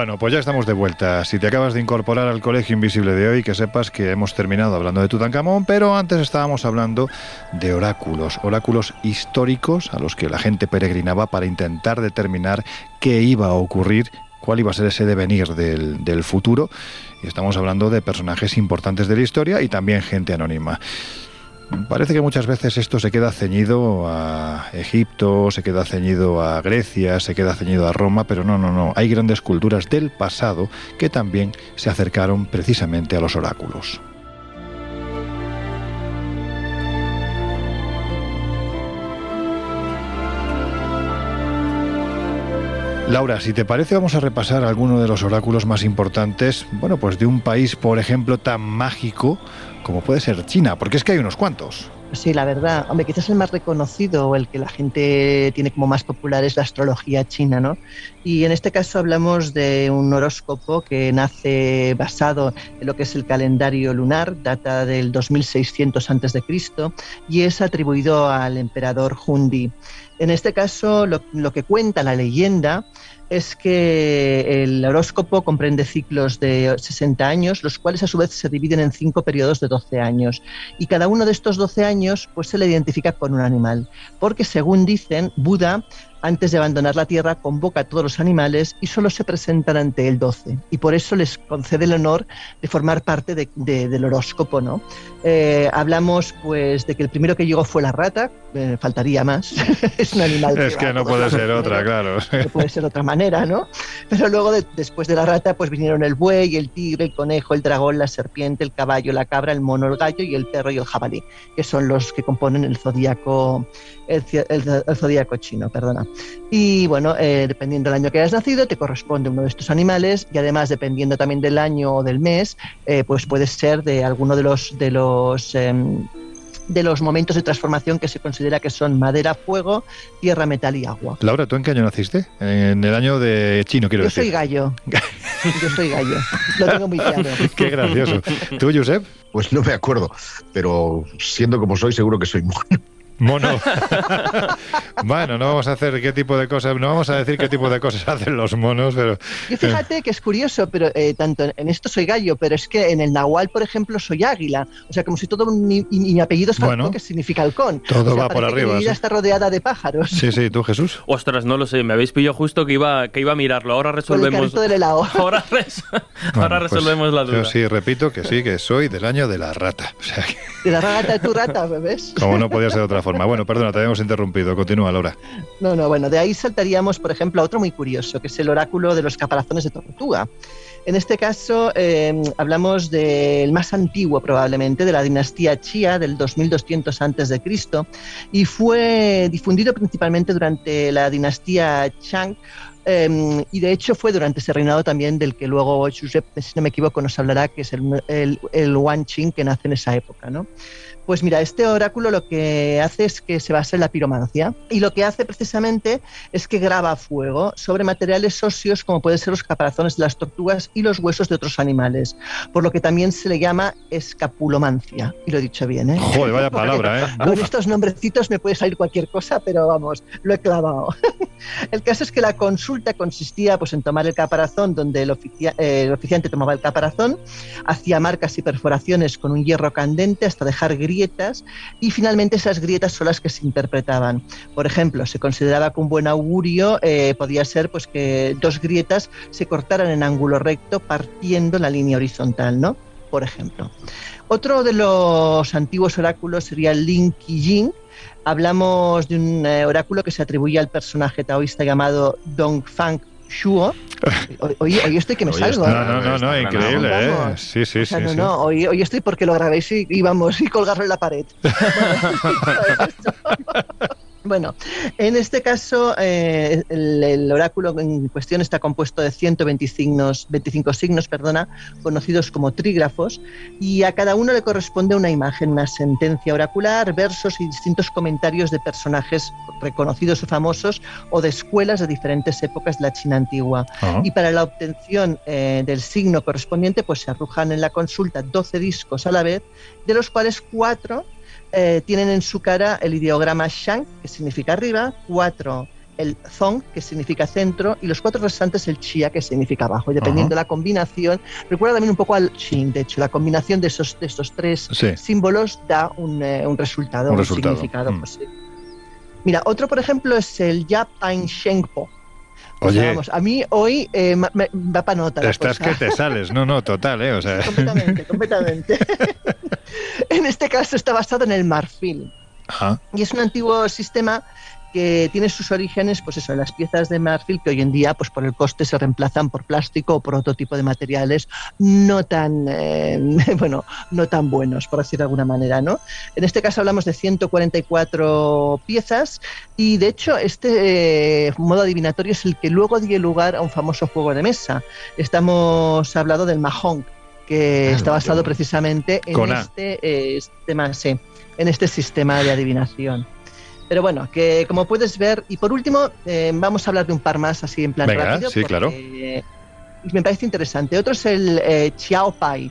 Bueno, pues ya estamos de vuelta. Si te acabas de incorporar al Colegio Invisible de hoy, que sepas que hemos terminado hablando de Tutankamón, pero antes estábamos hablando de oráculos, oráculos históricos a los que la gente peregrinaba para intentar determinar qué iba a ocurrir cuál iba a ser ese devenir del, del, futuro. Y estamos hablando de personajes importantes de la historia y también gente anónima. Parece que muchas veces esto se queda ceñido a Egipto, se queda ceñido a Grecia, se queda ceñido a Roma, pero no, no, no. Hay grandes culturas del pasado que también se acercaron precisamente a los oráculos. Laura, si te parece, vamos a repasar algunos de los oráculos más importantes, bueno, pues de un país, por ejemplo, tan mágico como puede ser China, porque es que hay unos cuantos. Sí, la verdad. Hombre, quizás el más reconocido o el que la gente tiene como más popular es la astrología china, ¿no? Y en este caso hablamos de un horóscopo que nace basado en lo que es el calendario lunar, data del 2600 a.C. y es atribuido al emperador Hundi. En este caso, lo, lo que cuenta la leyenda es que el horóscopo comprende ciclos de 60 años, los cuales a su vez se dividen en cinco periodos de 12 años. Y cada uno de estos 12 años pues, se le identifica con un animal, porque según dicen, Buda antes de abandonar la Tierra, convoca a todos los animales y solo se presentan ante el 12. Y por eso les concede el honor de formar parte del horóscopo. ¿no? Eh, hablamos pues de que el primero que llegó fue la rata, eh, faltaría más. es un animal. Es que, no puede ser otra, claro. No puede ser otra manera, ¿no? Pero luego, después de la rata, pues vinieron el buey, el tigre, el conejo, el dragón, la serpiente, el caballo, la cabra, el mono, el gallo y el perro y el jabalí, que son los que componen el zodíaco, el, zodíaco chino, perdona. Y bueno, eh, dependiendo del año que hayas nacido, te corresponde uno de estos animales y además, dependiendo también del año o del mes, eh, pues puede ser de alguno de los de los em, de los momentos de transformación que se considera que son madera, fuego, tierra, metal y agua. Laura, ¿tú en qué año naciste? En el año de chino, quiero decir. Yo soy gallo. Yo soy gallo. Lo tengo muy claro. qué gracioso. ¿Tú, Josep? Pues no me acuerdo, pero siendo como soy, seguro que soy mono. Mono. bueno, no vamos a hacer qué tipo de cosas, no vamos a decir qué tipo de cosas hacen los monos, pero. Y fíjate que es curioso, pero eh, tanto en esto soy gallo, pero es que en el nahual, por ejemplo, soy águila. O sea, como si todo mi, mi apellido es bueno, que significa halcón. Todo va por arriba. Mi vida está rodeada de pájaros. Sí, sí, tú, Jesús. Ostras, no lo sé, me habéis pillado justo que iba, que iba a mirarlo. Ahora resolvemos. Del helado. Ahora, ahora pues resolvemos la duda. Yo sí repito que sí, que soy del año de la rata. O sea, De la rata de tu rata, ¿ves? Como no podía ser de otra forma. Bueno, perdona, te hemos interrumpido. Continúa, Laura. No, no, bueno, de ahí saltaríamos, por ejemplo, a otro muy curioso, que es el oráculo de los caparazones de tortuga. En este caso eh, hablamos del más antiguo probablemente, de la dinastía Chia del 2200 a.C. y fue difundido principalmente durante la dinastía Chang em, y de hecho fue durante ese reinado también del que luego Josep, si no me equivoco, nos hablará, que es el, el, el Qing que nace en esa época. ¿no? Pues mira, este oráculo lo que hace es que se basa en la piromancia y lo que hace precisamente es que graba fuego sobre materiales óseos como pueden ser los caparazones de las tortugas y los huesos de otros animales, por lo que también se le llama escapulomancia. Y lo he dicho bien, ¿eh? Joder, vaya palabra, ¿eh? Con estos nombrecitos me puede salir cualquier cosa, pero vamos, lo he clavado. el caso es que la consulta consistía pues, en tomar el caparazón donde el, eh, el oficiante tomaba el caparazón, hacía marcas y perforaciones con un hierro candente hasta dejar y finalmente esas grietas son las que se interpretaban. Por ejemplo, se consideraba que un buen augurio eh, podía ser pues, que dos grietas se cortaran en ángulo recto partiendo la línea horizontal, ¿no? Por ejemplo. Otro de los antiguos oráculos sería el Lin Qijing. Hablamos de un eh, oráculo que se atribuye al personaje taoísta llamado Dong Shuo. Hoy, estoy que me salgo. No, no, no, no, increíble, ¿eh? Sí, sí, sí. No, no, hoy, estoy porque lo grabéis y, y vamos y colgarlo en la pared. Bueno, en este caso eh, el, oráculo en cuestión está compuesto de 125 signos, 25 signos perdona, conocidos como trígrafos y a cada uno le corresponde una imagen, una sentencia oracular, versos y distintos comentarios de personajes reconocidos o famosos o de escuelas de diferentes épocas de la China antigua. Ah. Y para la obtención eh, del signo correspondiente pues se arrojan en la consulta 12 discos a la vez, de los cuales cuatro eh, tienen en su cara el ideograma Shang, que significa arriba, cuatro el Zong, que significa centro, y los cuatro restantes el Chia, que significa abajo. Y dependiendo de la combinación, recuerda también un poco al Qing, de hecho, la combinación de esos, de estos tres símbolos da un, eh, un resultado, un, significado. Mm. Pues Mira, otro, por ejemplo, es el Ya Pain Shengpo, Oye, vamos, a mí hoy eh, me, va para nota. Estás que te sales, no, no, total, ¿eh? O sea. Completamente, completamente. en este caso está basado en el marfil. Ajá. Y es un antiguo sistema que tiene sus orígenes, pues eso, en las piezas de marfil que hoy en día, pues por el coste se reemplazan por plástico o por otro tipo de materiales no tan, eh, bueno, no tan buenos, por decir de alguna manera, ¿no? En este caso hablamos de 144 piezas y de hecho este eh, modo adivinatorio es el que luego dio lugar a un famoso juego de mesa. Estamos hablando del mahjong, que está basado precisamente en este, eh, sistema, en este sistema de adivinación. Pero bueno, que como puedes ver, y por último, eh, vamos a hablar de un par más así en plan rápido. Sí, claro. me parece interesante. Otro es el eh, Pai.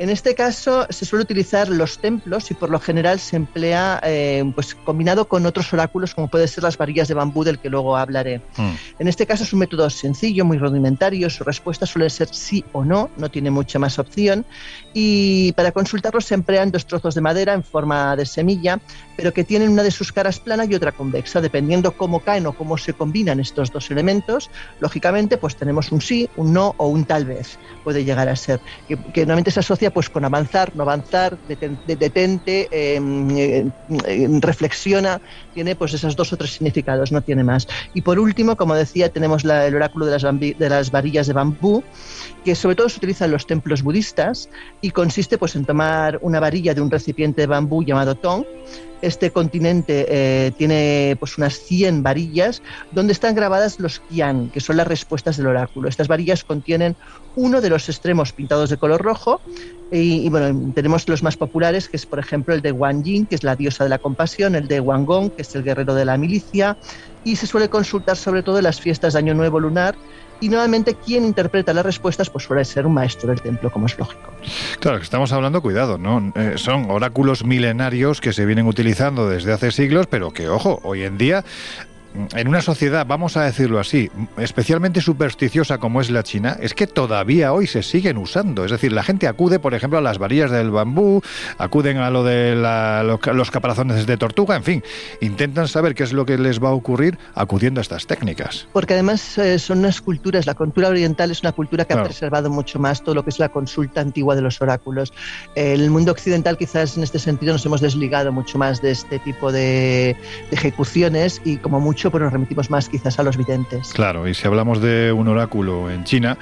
En este caso se suele utilizar los templos y por lo general se emplea eh, pues combinado con otros oráculos como puede ser las varillas de bambú del que luego hablaré. Hmm. En este caso es un método sencillo, muy rudimentario, su respuesta suele ser sí o no, no tiene mucha más opción y para consultarlo se emplean dos trozos de madera en forma de semilla, pero que tienen una de sus caras plana y otra convexa, dependiendo cómo caen o cómo se combinan estos dos elementos, lógicamente pues tenemos un sí, un no o un tal vez, puede llegar a ser, que, que normalmente se asocia pues con avanzar, no avanzar, detente, em, em, reflexiona, tiene pues esos dos o tres significados, no tiene más. Y por último, como decía, tenemos el oráculo de las, de las varillas de bambú, que sobre todo se utiliza en los templos budistas y consiste pues en tomar una varilla de un recipiente de bambú llamado tong, este continente eh, tiene pues unas 100 varillas donde están grabadas los qian, que son las respuestas del oráculo. Estas varillas contienen uno de los extremos pintados de color rojo y, bueno, tenemos los más populares, que es por ejemplo el de Wang Jing, que es la diosa de la compasión, el de Wang Gong, que es el guerrero de la milicia, y se suele consultar sobre todo en las fiestas de Año Nuevo Lunar y nuevamente quien interpreta las respuestas pues suele ser un maestro del templo, como es lógico. Claro, estamos hablando, cuidado, ¿no? Eh, son oráculos milenarios que se vienen utilizando desde hace siglos, pero que, ojo, hoy en día en una sociedad, vamos a decirlo así, especialmente supersticiosa como es la China, es que todavía hoy se siguen usando. Es decir, la gente acude, por ejemplo, a las varillas del bambú, acuden a lo de los caparazones de tortuga, en fin, intentan saber qué es lo que les va a ocurrir acudiendo a estas técnicas. Porque además eh, son unas culturas, la cultura oriental es una cultura que ha preservado mucho más todo lo que es la consulta antigua de los oráculos. el mundo occidental quizás en este sentido nos hemos desligado mucho más de este tipo de, de ejecuciones y como mucho pero nos remitimos más quizás a los videntes. Claro, y si hablamos de un oráculo en China,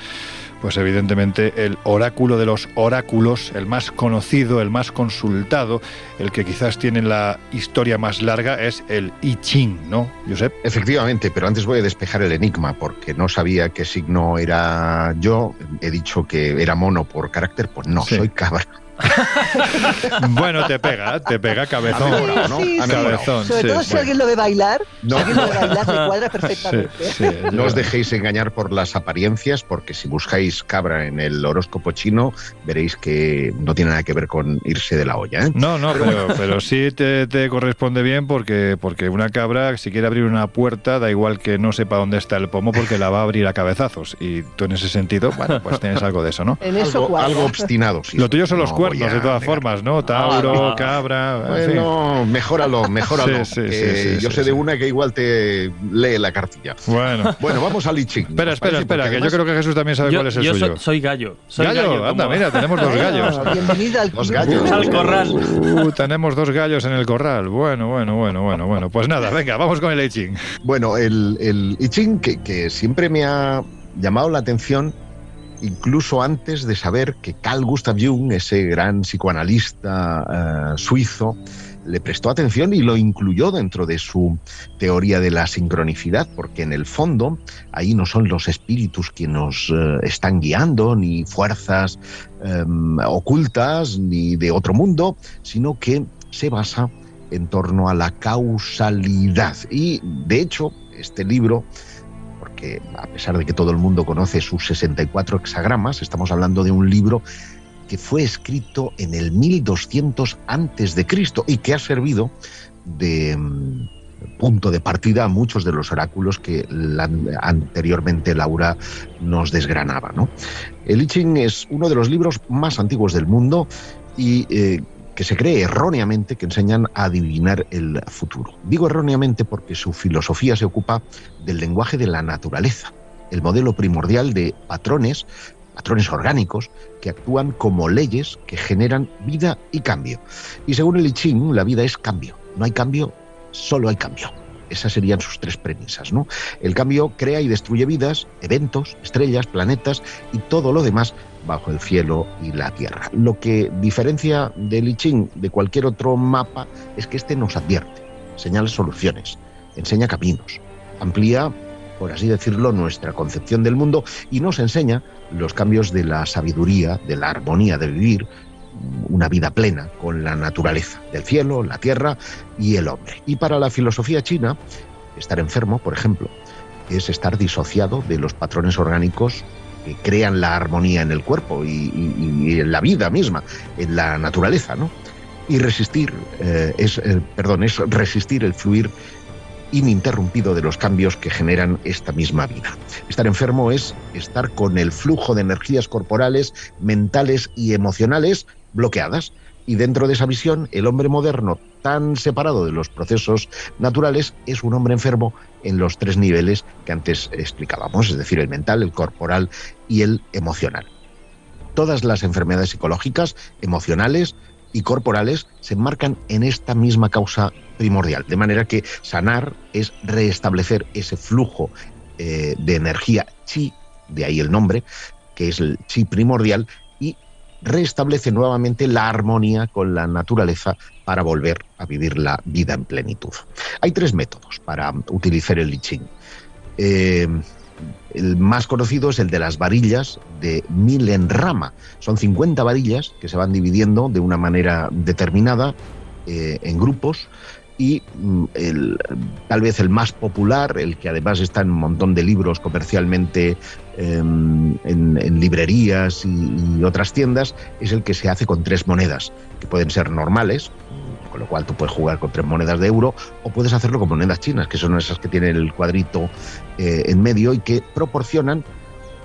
pues evidentemente el oráculo de los oráculos, el más conocido, el más consultado, el que quizás tiene la historia más larga es el I Ching, ¿no, Josep? Efectivamente, pero antes voy a despejar el enigma porque no sabía qué signo era yo. He dicho que era mono por carácter, pues no, soy cabra. bueno, te pega, te pega cabezón. ¿no? cabezón, Sobre todo si alguien lo ve bailar, no. si alguien lo ve bailar, te cuadra perfectamente. no os dejéis engañar por las apariencias, porque si buscáis cabra en el horóscopo chino, veréis que no tiene nada que ver con irse de la olla. ¿eh? No, no, pero, pero, sí te, te, corresponde bien porque, porque una cabra, si quiere abrir una puerta, da igual que no sepa dónde está el pomo, porque la va a abrir a cabezazos. Y tú en ese sentido, bueno, pues tienes algo de eso, ¿no? En eso algo, algo obstinado, sí. Lo tuyo son los cuernos de todas formas, ¿no? Tauro, cabra. Bueno, mejóralo, mejóralo. yo sé de una que igual te lee la cartilla. Bueno, bueno vamos al Ching. Espera, espera, espera, que yo creo que Jesús también sabe cuál es el yo suyo. Soy, gallo. Soy gallo, anda, mira, tenemos dos gallos. Bienvenida al dos gallos. al corral. Uh, tenemos dos gallos en el corral. Bueno, bueno, bueno, bueno, bueno. Pues nada, venga, vamos con el I Ching. Bueno, el, el I Ching que, que siempre me ha llamado la atención incluso antes de saber que Carl Gustav Jung, ese gran psicoanalista eh, suizo, le prestó atención y lo incluyó dentro de su teoría de la sincronicidad, porque en el fondo ahí no son los espíritus quienes nos eh, están guiando, ni fuerzas em, ocultas, ni de otro mundo, sino que se basa en torno a la causalidad. Y de hecho, este libro que a pesar de que todo el mundo conoce sus 64 hexagramas, estamos hablando de un libro que fue escrito en el 1200 antes de Cristo y que ha servido de mm, punto de partida a muchos de los oráculos que anteriormente Laura nos desgranaba. El I Ching es uno de los libros más antiguos del mundo y eh, que se cree erróneamente que enseñan a adivinar el futuro. Digo erróneamente porque su filosofía se ocupa del lenguaje de la naturaleza, el modelo primordial de patrones, patrones orgánicos, que actúan como leyes que generan vida y cambio. Y según el I Ching, la vida es cambio. No hay cambio, solo hay cambio. Esas serían sus tres premisas, ¿no? El cambio crea y destruye vidas, eventos, estrellas, planetas y todo lo demás bajo el cielo y la tierra. Lo que diferencia del I Ching de cualquier otro mapa es que este nos advierte, señala soluciones, enseña caminos, amplía, por así decirlo, nuestra concepción del mundo y nos enseña los cambios de la sabiduría, de la armonía de vivir, una vida plena con la naturaleza, del cielo, la tierra y el hombre. Y para la filosofía china, estar enfermo, por ejemplo, es estar disociado de los patrones orgánicos que crean la armonía en el cuerpo y, en la vida misma, en la naturaleza, ¿no? Y resistir eh, es, eh, perdón, es resistir el fluir ininterrumpido de los cambios que generan esta misma vida. Estar enfermo es estar con el flujo de energías corporales, mentales y emocionales bloqueadas. Y dentro de esa visión, el hombre moderno, tan separado de los procesos naturales, es un hombre enfermo en los tres niveles que antes explicábamos, es decir, el mental, el corporal y el emocional. Todas las enfermedades psicológicas, emocionales, y corporales se enmarcan en esta misma causa primordial. De manera que sanar es restablecer ese flujo eh, de energía chi, de ahí el nombre, que es el chi primordial, restablece nuevamente la armonía con la naturaleza para volver a vivir la vida en plenitud. Hay tres métodos para utilizar el I. Eh, el más conocido es el de las varillas de Milenrama. Son 50 varillas que se van dividiendo de una manera determinada eh, en grupos y mm, tal vez el más popular, el que además está en un montón de libros comercialmente em, en, librerías y, otras tiendas, es el que se hace con tres monedas, que pueden ser normales, con lo cual tú puedes jugar con tres monedas de euro o puedes hacerlo con monedas chinas, que son esas que tienen el cuadrito eh, en medio y que proporcionan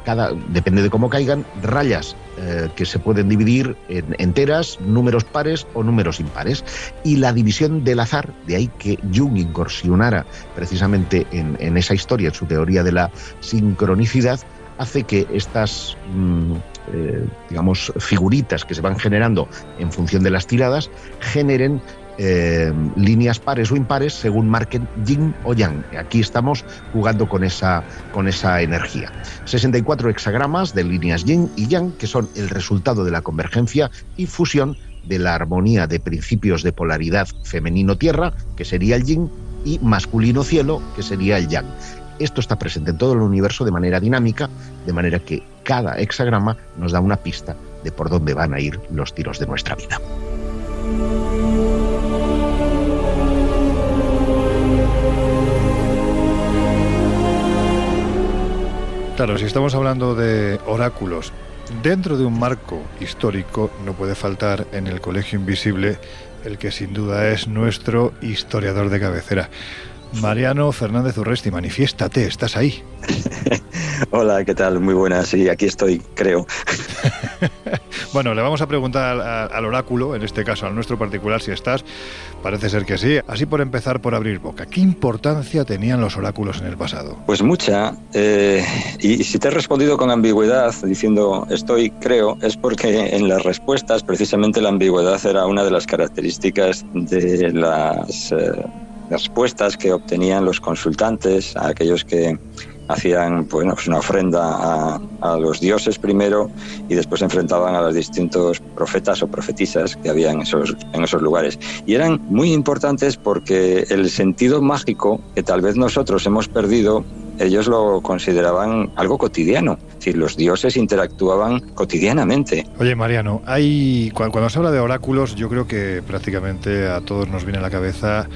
cada, depende de cómo caigan, rayas eh, que se pueden dividir en enteras, números pares o números impares. Y la división del azar, de ahí que Jung incursionara precisamente en, esa historia, en su teoría de la sincronicidad, hace que estas, mm, eh, digamos, figuritas que se van generando en función de las tiradas generen eh, líneas pares o impares según marquen yin o yang. Aquí estamos jugando con esa, con esa energía. 64 hexagramas de líneas yin y yang que son el resultado de la convergencia y fusión de la armonía de principios de polaridad femenino-tierra, que sería el yin, y masculino-cielo, que sería el yang. Esto está presente en todo el universo de manera dinámica, de manera que cada hexagrama nos da una pista de por dónde van a ir los tiros de nuestra vida. Claro, si estamos hablando de oráculos, dentro de un marco histórico no puede faltar en el Colegio Invisible el que sin duda es nuestro historiador de cabecera. Mariano Fernández Urresti, manifiéstate, estás ahí. Hola, ¿qué tal? Muy buenas, sí, aquí estoy, creo. bueno, le vamos a preguntar al, oráculo, en este caso al nuestro particular, si estás. Parece ser que sí. Así por empezar por abrir boca, ¿qué importancia tenían los oráculos en el pasado? Pues mucha. Eh, y si te he respondido con ambigüedad, diciendo estoy, creo, es porque en las respuestas precisamente la ambigüedad era una de las características de las... Eh, respuestas que obtenían los consultantes, a aquellos que hacían bueno, pues una ofrenda a, los dioses primero y después se enfrentaban a los distintos profetas o profetisas que había en esos, en esos lugares. Y eran muy importantes porque el sentido mágico que tal vez nosotros hemos perdido ellos lo consideraban algo cotidiano. Decir, los dioses interactuaban cotidianamente. Oye, Mariano, hay cuando se habla de oráculos, yo creo que prácticamente a todos nos viene a la cabeza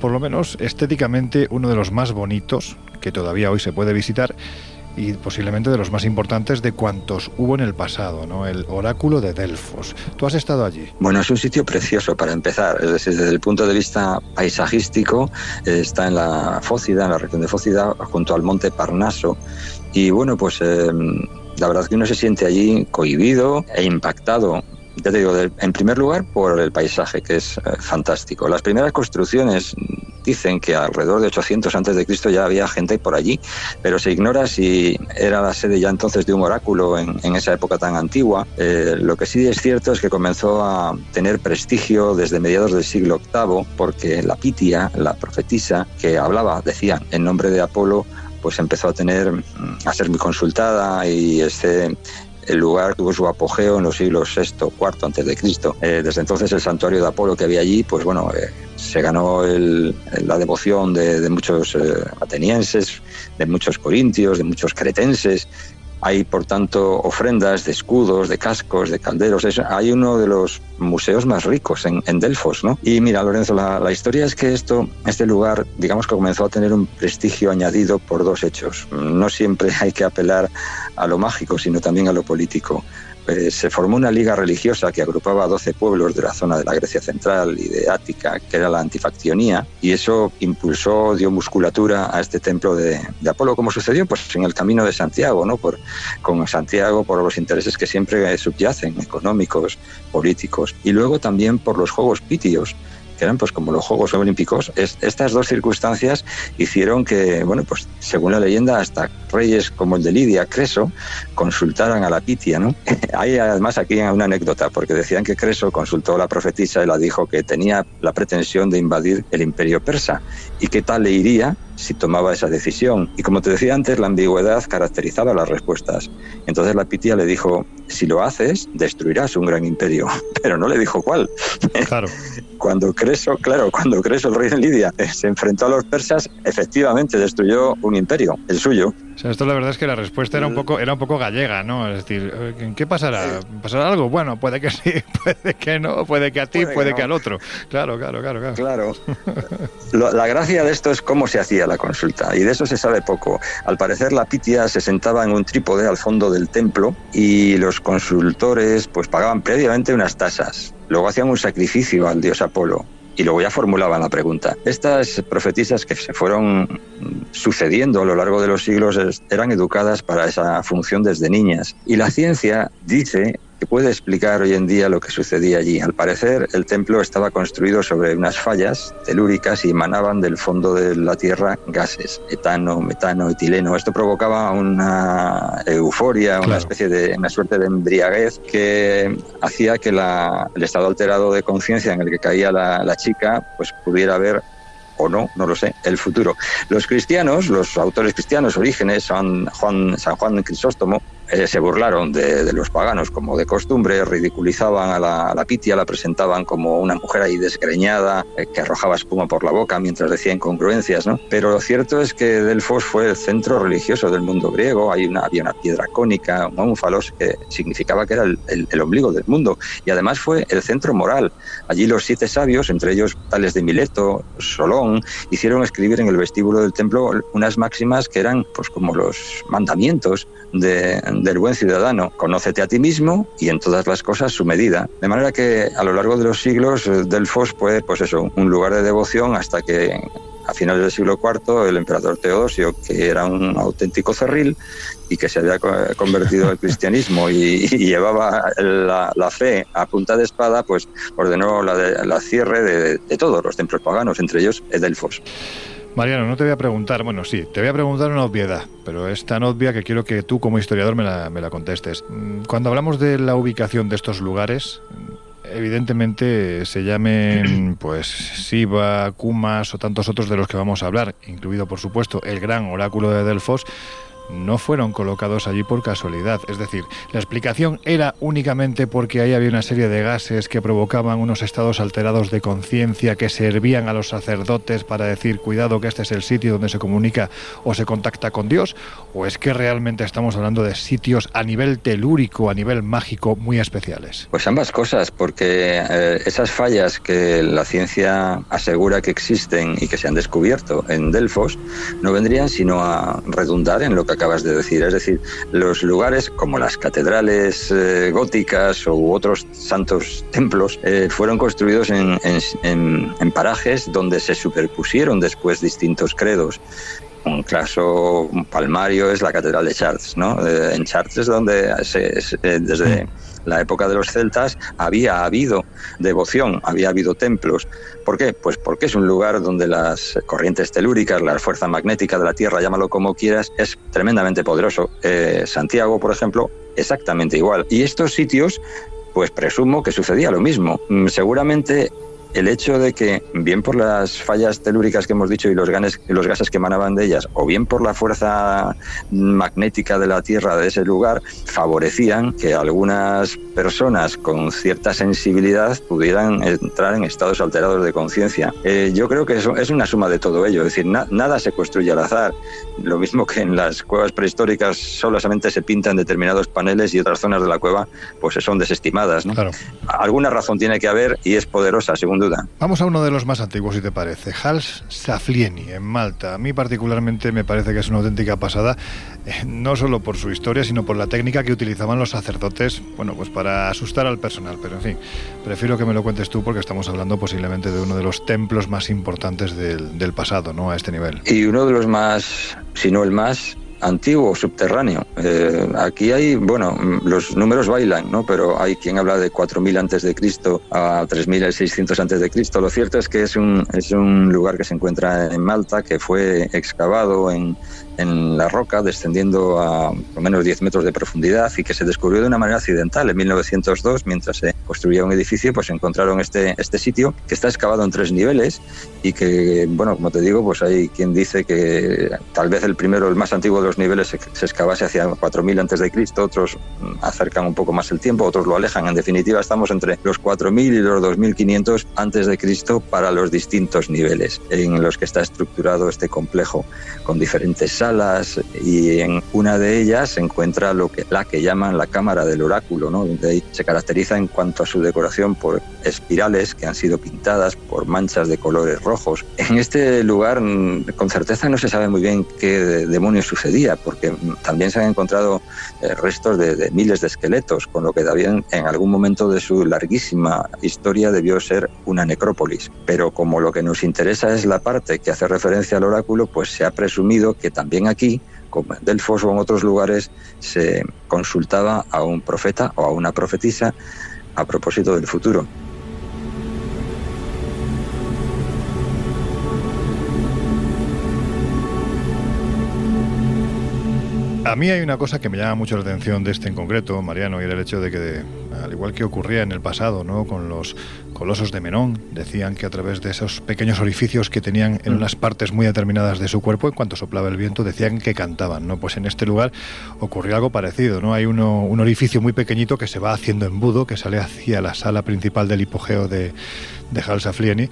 por lo menos estéticamente uno de los más bonitos que todavía hoy se puede visitar y posiblemente de los más importantes de cuantos hubo en el pasado, ¿no? El oráculo de Delfos. ¿Tú has estado allí? Bueno, es un sitio precioso para empezar, es decir, desde el punto de vista paisajístico, está en la Fócida, en la región de Fócida, junto al monte Parnaso, y bueno, pues eh, la verdad es que uno se siente allí cohibido e impactado ya te digo, en primer lugar por el paisaje, que es eh, fantástico. Las primeras construcciones dicen que alrededor de 800 antes de Cristo ya había gente por allí, pero se ignora si era la sede ya entonces de un oráculo en, esa época tan antigua. Eh, lo que sí es cierto es que comenzó a tener prestigio desde mediados del siglo VIII, porque la Pitia, la profetisa, que hablaba, decía, en nombre de Apolo, pues empezó a tener mm, a ser muy consultada y este el lugar tuvo su apogeo en los siglos VI, IV antes de Cristo. Eh, desde entonces el santuario de Apolo que había allí, pues bueno, eh, se ganó la devoción de, muchos eh, atenienses, de muchos corintios, de muchos cretenses Hay, por tanto, ofrendas de escudos, de cascos, de calderos. hay uno de los museos más ricos en, Delfos, ¿no? Y mira, Lorenzo, la, la, historia es que esto, este lugar, digamos que comenzó a tener un prestigio añadido por dos hechos. No siempre hay que apelar a lo mágico, sino también a lo político. Eh, se formó una liga religiosa que agrupaba a 12 pueblos de la zona de la Grecia central y de Ática, que era la antifaccionía, y eso impulsó, dio musculatura a este templo de, Apolo, como sucedió pues, en el camino de Santiago, ¿no? por, con Santiago por los intereses que siempre subyacen, económicos, políticos, y luego también por los Juegos Pitios, que eran pues como los Juegos Olímpicos, estas dos circunstancias hicieron que, bueno, pues según la leyenda, hasta reyes como el de Lidia, Creso, consultaran a la Pitia, ¿no? Hay además aquí una anécdota, porque decían que Creso consultó a la profetisa y la dijo que tenía la pretensión de invadir el imperio persa y qué tal le iría si tomaba esa decisión. Y como te decía antes, la ambigüedad caracterizaba las respuestas. Entonces la Pitia le dijo, si lo haces, destruirás un gran imperio. Pero no le dijo cuál. Claro. cuando Creso, claro, cuando Creso, el rey de Lidia, se enfrentó a los persas, efectivamente destruyó un imperio, el suyo. O sea, esto la verdad es que la respuesta era un poco, era un poco gallega, ¿no? Es decir, ¿qué pasará? ¿Pasará algo? Bueno, puede que sí, puede que no, puede que a ti, puede, que, al otro. Claro, claro, claro, claro. Claro. la gracia de esto es cómo se hacía la consulta, y de eso se sabe poco. Al parecer la pitia se sentaba en un trípode al fondo del templo y los consultores pues pagaban previamente unas tasas. Luego hacían un sacrificio al dios Apolo y luego ya formulaban la pregunta. Estas profetisas que se fueron sucediendo a lo largo de los siglos eran educadas para esa función desde niñas. Y la ciencia dice que puede explicar hoy en día lo que sucedía allí. Al parecer, el templo estaba construido sobre unas fallas telúricas y emanaban del fondo de la tierra gases, etano, metano, etileno. Esto provocaba una euforia, una especie de una suerte de embriaguez que hacía que el estado alterado de conciencia en el que caía la, la chica pues pudiera ver o no, no lo sé, el futuro. Los cristianos, los autores cristianos, Orígenes, San Juan, San Juan Crisóstomo, eh, se burlaron de, los paganos como de costumbre, ridiculizaban a la, Pitia, la presentaban como una mujer ahí desgreñada eh, que arrojaba espuma por la boca mientras decía incongruencias, ¿no? Pero lo cierto es que Delfos fue el centro religioso del mundo griego, Hay una, había una piedra cónica, un ónfalos, que significaba que era el, el, ombligo del mundo, y además fue el centro moral. Allí los siete sabios, entre ellos tales de Mileto, Solón, hicieron escribir en el vestíbulo del templo unas máximas que eran pues como los mandamientos de, del buen ciudadano. Conócete a ti mismo y en todas las cosas su medida. De manera que a lo largo de los siglos eh, Delfos fue pues eso, un lugar de devoción hasta que a finales del siglo IV el emperador Teodosio, que era un auténtico cerril y que se había convertido al cristianismo y, llevaba la, fe a punta de espada, pues ordenó la, la cierre de, de, todos los templos paganos, entre ellos Delfos. Mariano, no te voy a preguntar, bueno, sí, te voy a preguntar una obviedad, pero es tan obvia que quiero que tú como historiador me la, me la contestes. Mm, cuando hablamos de la ubicación de estos lugares, evidentemente se llamen pues Siva, Kumas o tantos otros de los que vamos a hablar, incluido por supuesto el gran oráculo de Delfos, no fueron colocados allí por casualidad. Es decir, la explicación era únicamente porque ahí había una serie de gases que provocaban unos estados alterados de conciencia que servían a los sacerdotes para decir, cuidado que este es el sitio donde se comunica o se contacta con Dios, o es que realmente estamos hablando de sitios a nivel telúrico, a nivel mágico muy especiales. Pues ambas cosas, porque eh, esas fallas que la ciencia asegura que existen y que se han descubierto en Delfos no vendrían sino a redundar en lo que acabas de decir. Es decir, los lugares como las catedrales eh, góticas u otros santos templos eh, fueron construidos en, en, parajes donde se superpusieron después distintos credos. Un caso palmario es la Catedral de Chartres, ¿no? Eh, en Chartres donde desde mm la época de los celtas había habido devoción, había habido templos. ¿Por qué? Pues porque es un lugar donde las corrientes telúricas, la fuerza magnética de la Tierra, llámalo como quieras, es tremendamente poderoso. Eh, Santiago, por ejemplo, exactamente igual. Y estos sitios, pues presumo que sucedía lo mismo. Mm, seguramente el hecho de que, bien por las fallas telúricas que hemos dicho y los, ganes, los gases que emanaban de ellas, o bien por la fuerza magnética de la Tierra de ese lugar, favorecían que algunas personas con cierta sensibilidad pudieran entrar en estados alterados de conciencia. Eh, yo creo que eso es una suma de todo ello, es decir, nada se construye al azar. Lo mismo que en las cuevas prehistóricas solamente se pintan determinados paneles y otras zonas de la cueva pues son desestimadas. ¿no? Alguna razón tiene que haber y es poderosa, según duda. Vamos a uno de los más antiguos, si te parece. Hals Saflieni, en Malta. A mí particularmente me parece que es una auténtica pasada, eh, no solo por su historia, sino por la técnica que utilizaban los sacerdotes, bueno, pues para asustar al personal. Pero en fin, prefiero que me lo cuentes tú porque estamos hablando posiblemente de uno de los templos más importantes del, del pasado, ¿no? A este nivel. Y uno de los más, si no el más, antiguo, subterráneo. Eh, aquí hay, bueno, los números bailan, ¿no? Pero hay quien habla de 4.000 antes de Cristo a 3.600 antes de Cristo. Lo cierto es que es un, es un lugar que se encuentra en Malta, que fue excavado en, en la roca, descendiendo a por menos 10 metros de profundidad y que se descubrió de una manera accidental. En 1902, mientras se construía un edificio, pues encontraron este, este sitio que está excavado en tres niveles y que, bueno, como te digo, pues hay quien dice que tal vez el primero, el más antiguo de los niveles, se, se excavase hacia 4.000 antes de Cristo, otros acercan un poco más el tiempo, otros lo alejan. En definitiva, estamos entre los 4.000 y los 2.500 antes de Cristo para los distintos niveles en los que está estructurado este complejo, con diferentes salas y en una de ellas se encuentra lo que, la que llaman la cámara del oráculo, ¿no? donde se caracteriza en cuanto a su decoración por espirales que han sido pintadas por manchas de colores rojos. En este lugar mm, con certeza no se sabe muy bien qué demonios sucedía, porque mm, también se han encontrado eh, restos de, de miles de esqueletos, con lo que también en algún momento de su larguísima historia debió ser una necrópolis. Pero como lo que nos interesa es la parte que hace referencia al oráculo, pues se ha presumido que también aquí, como en Delfos o en otros lugares, se consultaba a un profeta o a una profetisa a propósito del futuro. A mí hay una cosa que me llama mucho la atención de este en concreto, Mariano, y el hecho de que, al igual que ocurría en el pasado, ¿no? con los colosos de Menón, decían que a través de esos pequeños orificios que tenían en mm. unas partes muy determinadas de su cuerpo, en cuanto soplaba el viento, decían que cantaban. ¿no? Pues en este lugar ocurrió algo parecido. ¿no? Hay uno, un orificio muy pequeñito que se va haciendo embudo, que sale hacia la sala principal del hipogeo de, de Halsaflieni,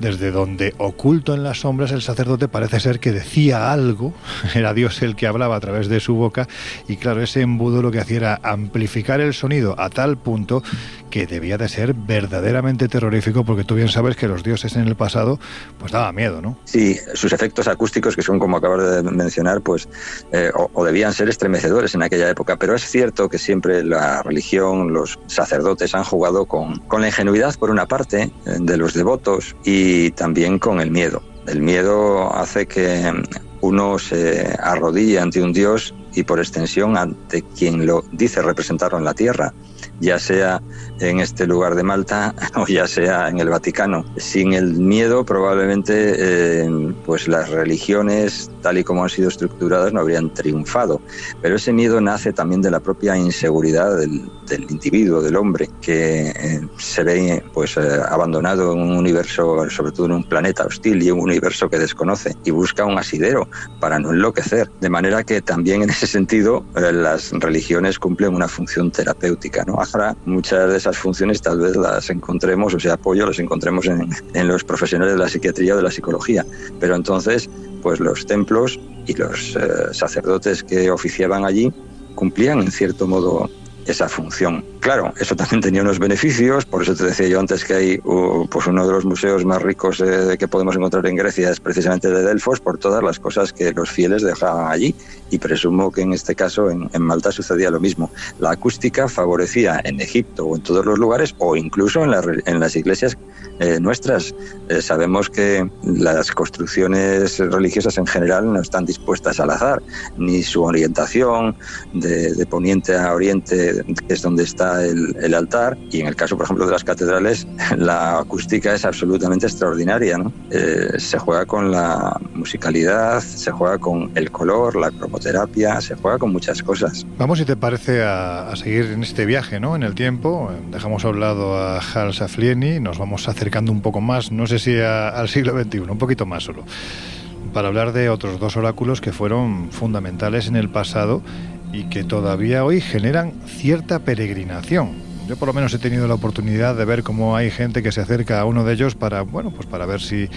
desde donde oculto en las sombras el sacerdote parece ser que decía algo, era Dios el que hablaba a través de su boca, y claro, ese embudo lo que hacía era amplificar el sonido a tal punto que debía de ser verdaderamente terrorífico, porque tú bien sabes que los dioses en el pasado pues daba miedo, ¿no? Sí, sus efectos acústicos, que son como acabas de mencionar, pues eh, o, debían ser estremecedores en aquella época, pero es cierto que siempre la religión, los sacerdotes han jugado con, con la ingenuidad por una parte, eh, de los devotos y también con el miedo. El miedo hace que uno se arrodille ante un Dios y por extensión ante quien lo dice representarlo en la tierra, ya sea en este lugar de Malta o ya sea en el Vaticano. Sin el miedo probablemente eh, pues las religiones tal y como han sido estructuradas no habrían triunfado. Pero ese miedo nace también de la propia inseguridad del, individuo, del hombre, que eh, se ve pues eh, abandonado en un universo, sobre todo en un planeta hostil y un universo que desconoce y busca un asidero para no enloquecer. De manera que también en ese sentido las religiones cumplen una función terapéutica. ¿no? Muchas de esas funciones tal vez las encontremos, o sea, apoyo las encontremos en, en los profesionales de la psiquiatría o de la psicología. Pero entonces, pues los templos y los eh, sacerdotes que oficiaban allí cumplían en cierto modo esa función. Claro, eso también tenía unos beneficios, por eso te decía yo antes que hay pues uno de los museos más ricos eh, que podemos encontrar en Grecia es precisamente de Delfos por todas las cosas que los fieles dejaban allí y presumo que en este caso en, Malta sucedía lo mismo. La acústica favorecía en Egipto o en todos los lugares o incluso en, en las iglesias eh, nuestras. Eh, sabemos que las construcciones religiosas en general no están dispuestas al azar, ni su orientación de, de poniente a oriente que, es donde está el, altar. Y en el caso, por ejemplo, de las catedrales, la acústica es absolutamente extraordinaria. ¿no? Eh, se juega con la musicalidad, se juega con el color, la cromoterapia, se juega con muchas cosas. Vamos, si te parece, a, seguir en este viaje ¿no? en el tiempo. Dejamos a un lado a Hals Aflieni, nos vamos acercando un poco más, no sé si al siglo XXI, un poquito más solo para hablar de otros dos oráculos que fueron fundamentales en el pasado y que todavía hoy generan cierta peregrinación. Yo por lo menos he tenido la oportunidad de ver cómo hay gente que se acerca a uno de ellos para, bueno, pues para ver si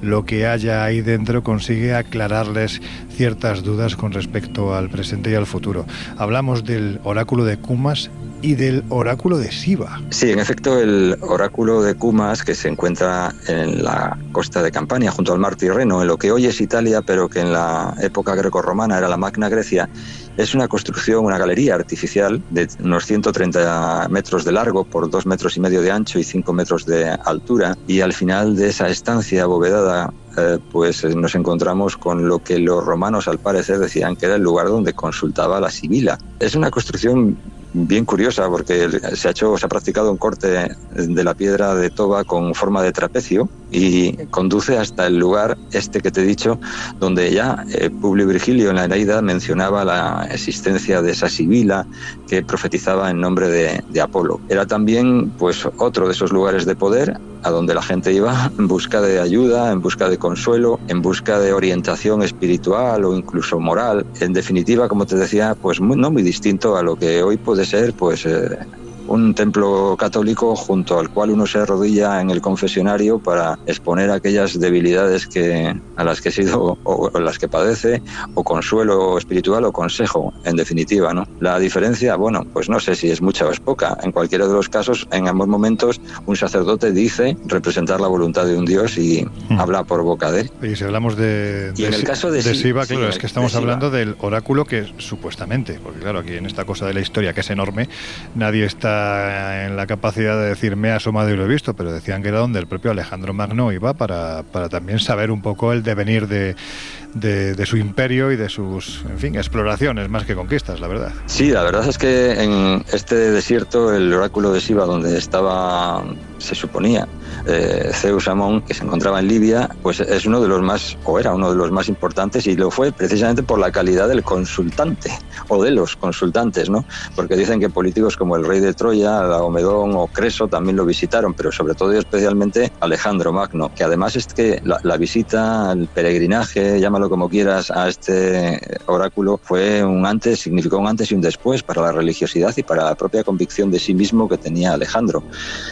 lo que haya ahí dentro consigue aclararles ciertas dudas con respecto al presente y al futuro. Hablamos del oráculo de Kumas y del oráculo de Siva. Sí, en efecto, el oráculo de Kumas, que se encuentra en la costa de Campania, junto al mar Tirreno, en lo que hoy es Italia, pero que en la época grecorromana era la Magna Grecia, es una construcción, una galería artificial de unos 130 metros de largo por 2 metros y medio de ancho y 5 metros de altura. Y al final de esa estancia abovedada eh, pues eh, nos encontramos con lo que los romanos al parecer decían que era el lugar donde consultaba la Sibila. Es una construcción bien curiosa porque se ha se ha practicado un corte de la piedra de toba con forma de trapecio y conduce hasta el lugar este que te he dicho, donde ya eh, Publio Virgilio en la Eneida mencionaba la existencia de esa sibila que profetizaba en nombre de, Apolo. Era también pues otro de esos lugares de poder a donde la gente iba en busca de ayuda, en busca de consuelo, en busca de orientación espiritual o incluso moral. En definitiva, como te decía, pues no muy distinto a lo que hoy puede ser pues eh, un templo católico junto al cual uno se arrodilla en el confesionario para exponer aquellas debilidades que, a las que ha sido o, las que padece, o consuelo espiritual o consejo, en definitiva. ¿no? La diferencia, bueno, pues no sé si es mucha o es poca. En cualquiera de los casos, en ambos momentos, un sacerdote dice representar la voluntad de un Dios y hmm. habla por boca de él. Y si hablamos de, en el caso de, Siva, claro, es que estamos hablando del oráculo que supuestamente, porque claro, aquí en esta cosa de la historia que es enorme, nadie está en la capacidad de decir me ha asomado y lo he visto, pero decían que era donde el propio Alejandro Magno iba para, para también saber un poco el devenir de, de, su imperio y de sus, en fin, exploraciones más que conquistas, la verdad. Sí, la verdad es que en este desierto, el oráculo de Siva, donde estaba, se suponía, eh, Zeus Amón, que se encontraba en Libia, pues es uno de los más, o era uno de los más importantes, y lo fue precisamente por la calidad del consultante, o de los consultantes, ¿no? Porque dicen que políticos como el rey de Troya, Laomedón o Creso también lo visitaron, pero sobre todo y especialmente Alejandro Magno, que además es que la, la visita, el peregrinaje, llámalo como quieras, a este oráculo fue un antes, significó un antes y un después para la religiosidad y para la propia convicción de sí mismo que tenía Alejandro.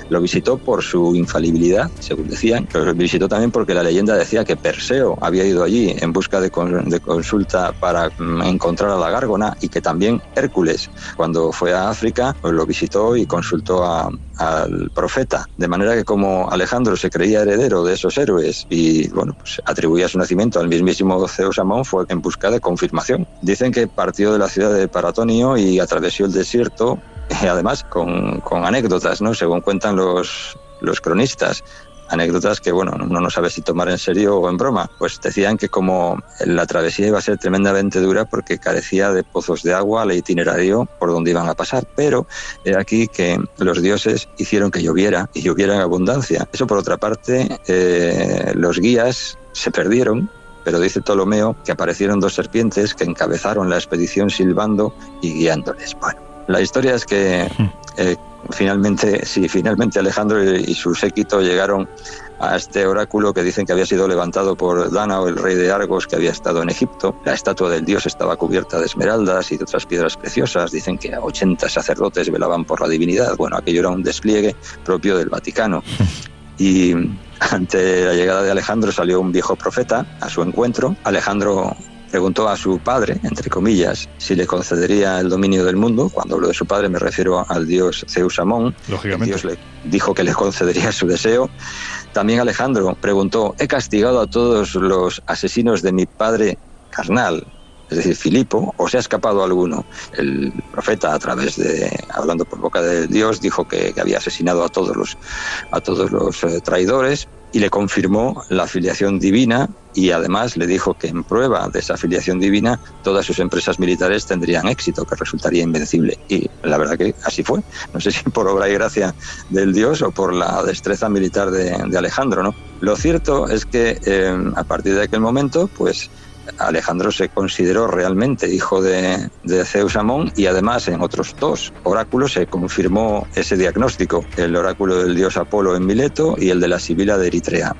Lo visitó por su infalibilidad, según decían, pero lo visitó también porque la leyenda decía que Perseo había ido allí en busca de, consulta para mm, encontrar a la gárgona y que también Hércules, cuando fue a África, pues lo visitó y consultó al profeta. De manera que como Alejandro se creía heredero de esos héroes y bueno, pues atribuía su nacimiento al mismísimo Zeus Amón fue en busca de confirmación. Dicen que partió de la ciudad de Paratonio y atravesó el desierto, además con, con anécdotas, ¿no? según cuentan los, los cronistas anécdotas que, bueno, uno no sabe si tomar en serio o en broma. Pues decían que como la travesía iba a ser tremendamente dura porque carecía de pozos de agua al itinerario por donde iban a pasar, pero era aquí que los dioses hicieron que lloviera y lloviera en abundancia. Eso por otra parte, eh, los guías se perdieron pero dice Ptolomeo que aparecieron dos serpientes que encabezaron la expedición silbando y guiándoles. Bueno, la historia es que eh, finalmente, sí, finalmente Alejandro y su séquito llegaron a este oráculo que dicen que había sido levantado por Danao, el rey de Argos, que había estado en Egipto. La estatua del dios estaba cubierta de esmeraldas y de otras piedras preciosas. Dicen que 80 sacerdotes velaban por la divinidad. Bueno, aquello era un despliegue propio del Vaticano. Y ante la llegada de Alejandro salió un viejo profeta a su encuentro. Alejandro preguntó a su padre, entre comillas, si le concedería el dominio del mundo. Cuando hablo de su padre me refiero al dios Zeus Amón. Lógicamente. Dios le dijo que le concedería su deseo. También Alejandro preguntó, he castigado a todos los asesinos de mi padre carnal, es decir, Filipo, o se ha escapado alguno. El profeta, a través de, hablando por boca de Dios, dijo que, había asesinado a todos los, a todos los eh, traidores y le confirmó la afiliación divina y además le dijo que en prueba de esa afiliación divina todas sus empresas militares tendrían éxito, que resultaría invencible. Y la verdad que así fue. No sé si por obra y gracia del dios o por la destreza militar de, Alejandro. ¿no? Lo cierto es que eh, a partir de aquel momento, pues Alejandro se consideró realmente hijo de, Zeus Amón y además en otros dos oráculos se confirmó ese diagnóstico, el oráculo del dios Apolo en Mileto y el de la Sibila de Eritrea.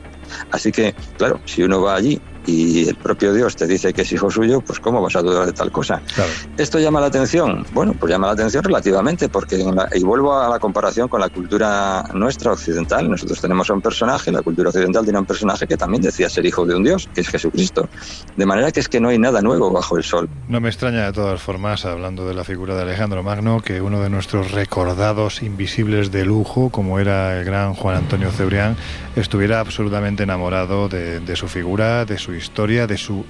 Así que, claro, si uno va allí y el propio Dios te dice que es hijo suyo, pues ¿cómo vas a dudar de tal cosa? ¿Esto llama la atención? Bueno, pues llama la atención relativamente, porque, y vuelvo a la comparación con la cultura nuestra occidental, nosotros tenemos a un personaje, la cultura occidental tiene un personaje que también decía ser hijo de un Dios, que es Jesucristo. De manera que es que no hay nada nuevo bajo el sol. No me extraña de todas formas, hablando de la figura de Alejandro Magno, que uno de nuestros recordados invisibles de lujo, como era el gran Juan Antonio Cebrián, estuviera absolutamente enamorado de, de su figura, de su historia, de su...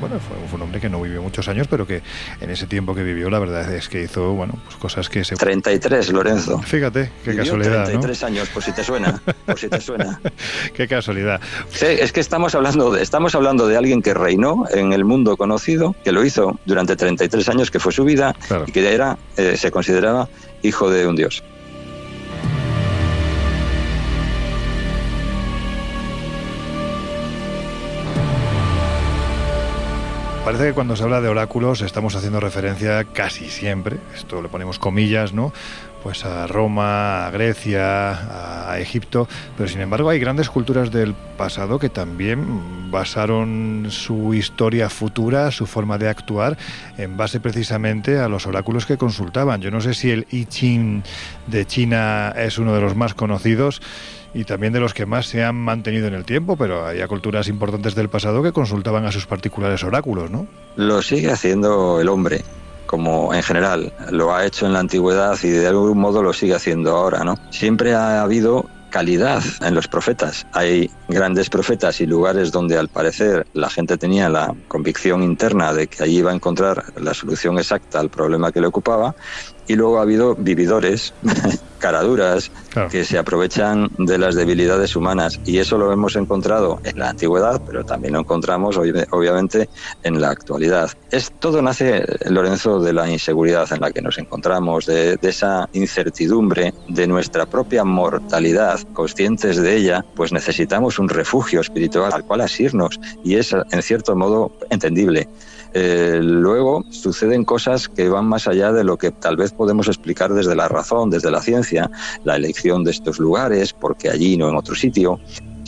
bueno, fue, un hombre que no vivió muchos años, pero que en ese tiempo que vivió, la verdad es que hizo, bueno, pues cosas que se... 33, Lorenzo. Fíjate, qué casualidad, 33 años, por si te suena, por si te suena. qué casualidad. Sí, es que estamos hablando, de, estamos hablando de alguien que reinó en el mundo conocido, que lo hizo durante 33 años, que fue su vida, y que era, eh, se consideraba hijo de un dios. Parece que cuando se habla de oráculos estamos haciendo referencia casi siempre, esto le ponemos comillas, ¿no? Pues a Roma, a Grecia, a Egipto, pero sin embargo hay grandes culturas del pasado que también basaron su historia futura, su forma de actuar, en base precisamente a los oráculos que consultaban. Yo no sé si el I Ching de China es uno de los más conocidos y también de los que más se han mantenido en el tiempo, pero hay culturas importantes del pasado que consultaban a sus particulares oráculos, ¿no? Lo sigue haciendo el hombre, como en general lo ha hecho en la antigüedad y de algún modo lo sigue haciendo ahora, ¿no? Siempre ha habido calidad en los profetas. Hay grandes profetas y lugares donde al parecer la gente tenía la convicción interna de que allí iba a encontrar la solución exacta al problema que le ocupaba y luego ha habido vividores, caraduras, que se aprovechan de las debilidades humanas. Y eso lo hemos encontrado en la antigüedad, pero también lo encontramos obviamente en la actualidad. Es, todo nace, Lorenzo, de la inseguridad en la que nos encontramos, de, de esa incertidumbre, de nuestra propia mortalidad, conscientes de ella, pues necesitamos un refugio espiritual al cual asirnos. Y es, en cierto modo, entendible. Eh, luego suceden cosas que van más allá de lo que tal vez podemos explicar desde la razón, desde la ciencia, la elección de estos lugares, porque allí no en otro sitio,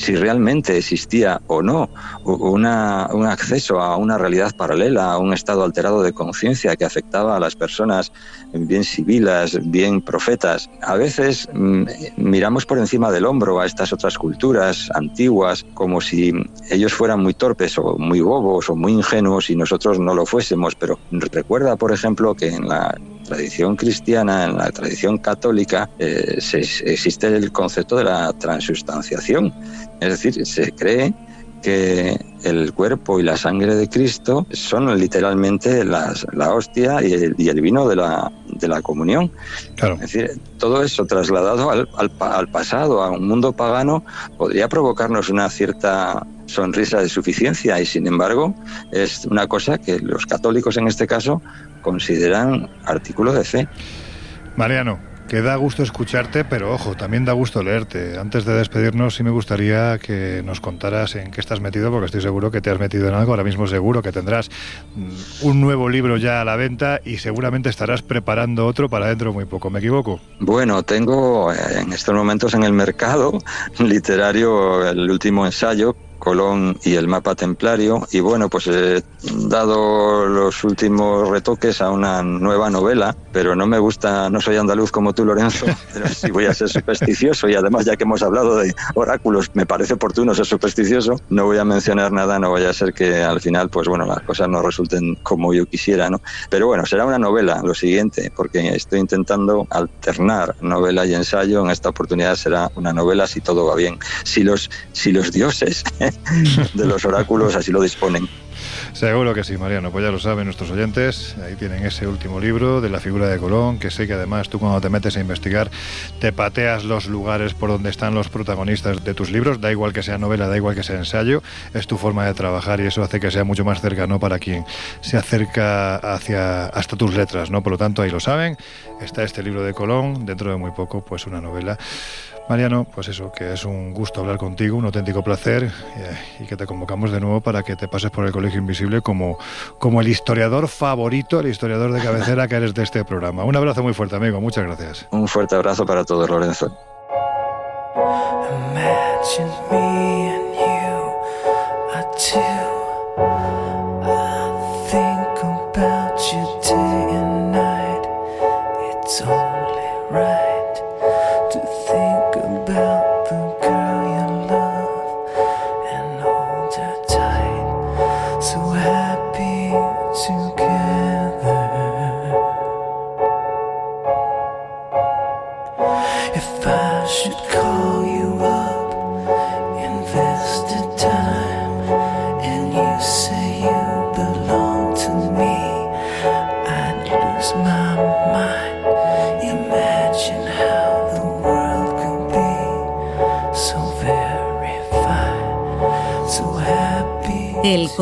si realmente existía o no una, un acceso a una realidad paralela, a un estado alterado de conciencia que afectaba a las personas bien civiles, bien profetas. A veces mm, miramos por encima del hombro a estas otras culturas antiguas como si ellos fueran muy torpes o muy bobos o muy ingenuos y nosotros no lo fuésemos, pero recuerda, por ejemplo, que en la tradición cristiana, en la tradición católica, eh, existe el concepto de la transustanciación. Es decir, se cree que el cuerpo y la sangre de Cristo son literalmente la hostia y el, vino de la, de la comunión. Es decir, todo eso trasladado al, al, pasado, a un mundo pagano, podría provocarnos una cierta sonrisa de suficiencia y sin embargo es una cosa que los católicos en este caso consideran artículo de fe. Mariano, que da gusto escucharte, pero ojo, también da gusto leerte. Antes de despedirnos, sí me gustaría que nos contaras en qué estás metido, porque estoy seguro que te has metido en algo. Ahora mismo seguro que tendrás mm, un nuevo libro ya a la venta y seguramente estarás preparando otro para dentro de muy poco. ¿Me equivoco? Bueno, tengo eh, en estos momentos en el mercado literario el último ensayo Colón y el mapa templario. Y bueno, pues he dado los últimos retoques a una nueva novela, pero no me gusta, no soy andaluz como tú, Lorenzo, pero sí voy a ser supersticioso. Y además, ya que hemos hablado de oráculos, me parece oportuno ser supersticioso. No voy a mencionar nada, no vaya a ser que al final, pues bueno, las cosas no resulten como yo quisiera, ¿no? Pero bueno, será una novela, lo siguiente, porque estoy intentando alternar novela y ensayo. En esta oportunidad será una novela si todo va bien. Si los, si los dioses de los oráculos así lo disponen. Seguro que sí, Mariano. Pues ya lo saben nuestros oyentes. Ahí tienen ese último libro de la figura de Colón, que sé que además tú cuando te metes a investigar te pateas los lugares por donde están los protagonistas de tus libros. Da igual que sea novela, da igual que sea ensayo. Es tu forma de trabajar y eso hace que sea mucho más cercano para quien se acerca hacia hasta tus letras, ¿no? Por lo tanto, ahí lo saben. Está este libro de Colón. Dentro de muy poco, pues una novela Mariano, pues eso, que es un gusto hablar contigo, un auténtico placer y que te convocamos de nuevo para que te pases por el Colegio Invisible como, como el historiador favorito, el historiador de cabecera que eres de este programa. Un abrazo muy fuerte, amigo, muchas gracias. Un fuerte abrazo para todos, Lorenzo. El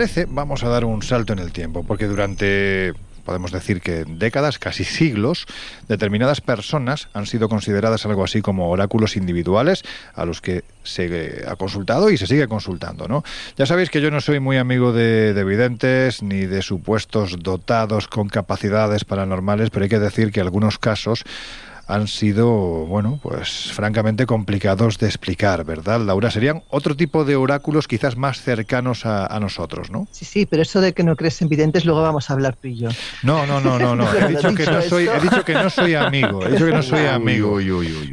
Parece, vamos a dar un salto en el tiempo, porque durante podemos decir que décadas, casi siglos, determinadas personas han sido consideradas algo así como oráculos individuales a los que se ha consultado y se sigue consultando, ¿no? Ya sabéis que yo no soy muy amigo de, de videntes ni de supuestos dotados con capacidades paranormales, pero hay que decir que algunos casos han sido, bueno, pues francamente complicados de explicar, ¿verdad, Laura? Serían otro tipo de oráculos quizás más cercanos a, nosotros, ¿no? Sí, sí, pero eso de que no crees en videntes, luego vamos a hablar tú y yo. No, no, no, no, no. he, dicho que no soy, he dicho que no soy amigo. He dicho que no soy amigo.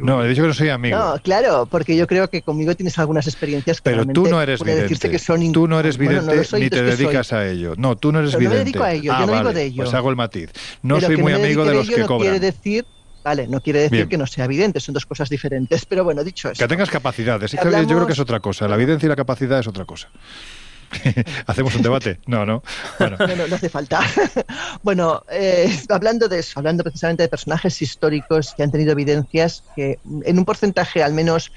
no, he dicho que no soy amigo. No, claro, porque yo creo que conmigo tienes algunas experiencias que Pero tú no eres vidente. Que son tú no eres vidente ni te dedicas a ello. No, tú no eres vidente. No me dedico a ello, yo no ah, digo de ello. Pues hago el matiz. No soy muy amigo de los que cobran. quiere decir Vale, no quiere decir que no sea evidente, son dos cosas diferentes. Pero bueno, dicho eso. Que tengas capacidades. Yo creo que es otra cosa. La evidencia y la capacidad es otra cosa. ¿Hacemos un debate? No, no. Bueno. No, no, hace falta. bueno, eh, hablando de eso, hablando precisamente de personajes históricos que han tenido evidencias que en un porcentaje al menos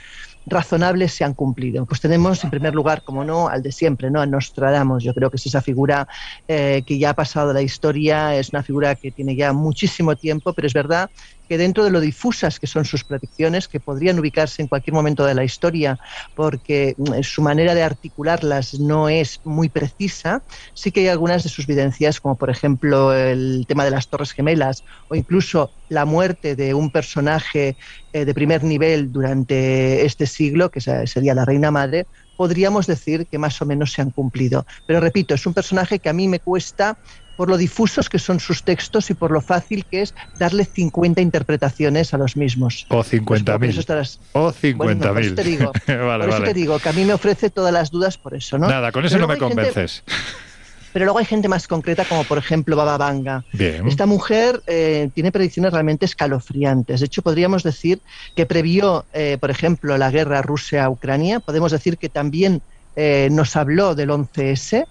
razonables se han cumplido. Pues tenemos, en primer lugar, como no, al de siempre, ¿no? A Nostradamus. Yo creo que es esa figura eh, que ya ha pasado la historia, es una figura que tiene ya muchísimo tiempo, pero es verdad que dentro de lo difusas que son sus predicciones, que podrían ubicarse en cualquier momento de la historia, porque mm, su manera de articularlas no es muy precisa, sí que hay algunas de sus videncias, como por ejemplo el tema de las Torres Gemelas o incluso la muerte de un personaje eh, de primer nivel durante este siglo, que sería la Reina Madre, podríamos decir que más o menos se han cumplido. Pero repito, es un personaje que a mí me cuesta por lo difusos que son sus textos y por lo fácil que es darle 50 interpretaciones a los mismos. O 50.000. O 50.000. Bueno, por eso, te digo, por eso te digo que a mí me ofrece todas las dudas por eso, ¿no? Nada, con eso no me convences. Pero luego hay gente más concreta, como por ejemplo Baba Vanga. Esta mujer eh, tiene predicciones realmente escalofriantes. De hecho, podríamos decir que previó, eh, por ejemplo, la guerra Rusia-Ucrania. Podemos decir que también eh, nos habló del 11S.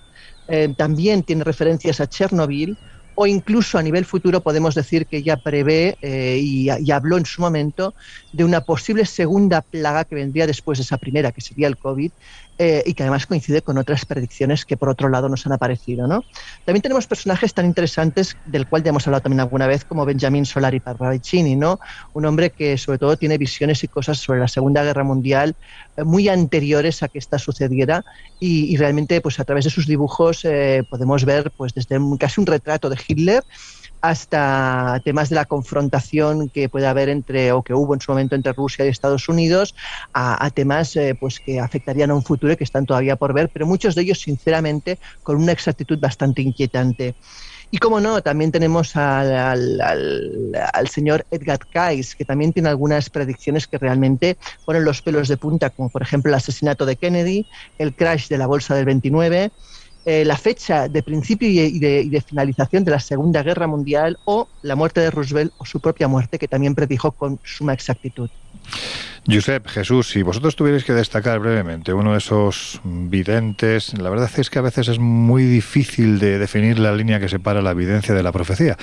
También tiene referencias a Chernobyl o incluso a nivel futuro podemos decir que ya prevé y, y, habló en su momento de una posible segunda plaga que vendría después de esa primera, que sería el COVID, eh, y que además coincide con otras predicciones que por otro lado nos han aparecido. ¿no? También tenemos personajes tan interesantes del cual ya hemos hablado también alguna vez como Benjamin Solari Parravicini, ¿no? un hombre que sobre todo tiene visiones y cosas sobre la Segunda Guerra Mundial eh, muy anteriores a que esta sucediera y, realmente pues a través de sus dibujos eh, podemos ver pues desde casi un retrato de Hitler hasta temas de la confrontación que puede haber entre o que hubo en su momento entre Rusia y Estados Unidos a, temas eh, pues que afectarían a un futuro y que están todavía por ver, pero muchos de ellos sinceramente con una exactitud bastante inquietante. Y como no, también tenemos al, al, señor Edgar Cayce, que también tiene algunas predicciones que realmente ponen los pelos de punta, como por ejemplo el asesinato de Kennedy, el crash de la bolsa del 29, eh, la fecha de principio y de, finalización de la Segunda Guerra Mundial o la muerte de Roosevelt o su propia muerte, que también predijo con suma exactitud. Josep, Jesús, si vosotros tuvierais que destacar brevemente uno de esos videntes, la verdad es que a veces es muy difícil de definir la línea que separa la evidencia de la profecía.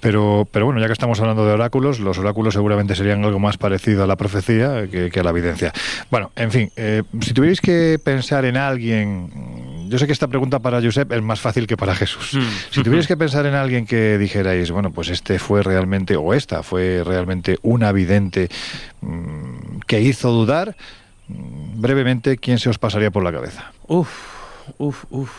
Pero, pero bueno, ya que estamos hablando de oráculos, los oráculos seguramente serían algo más parecido a la profecía que, a la evidencia. Bueno, en fin, eh, si tuvierais que pensar en alguien yo sé que esta pregunta para Josep es más fácil que para Jesús. Hmm. Si tuvierais que pensar en alguien que dijerais, bueno, pues este fue realmente, o esta fue realmente una vidente mm, que hizo dudar, mm, brevemente, ¿quién se os pasaría por la cabeza? Uf, uf, uf.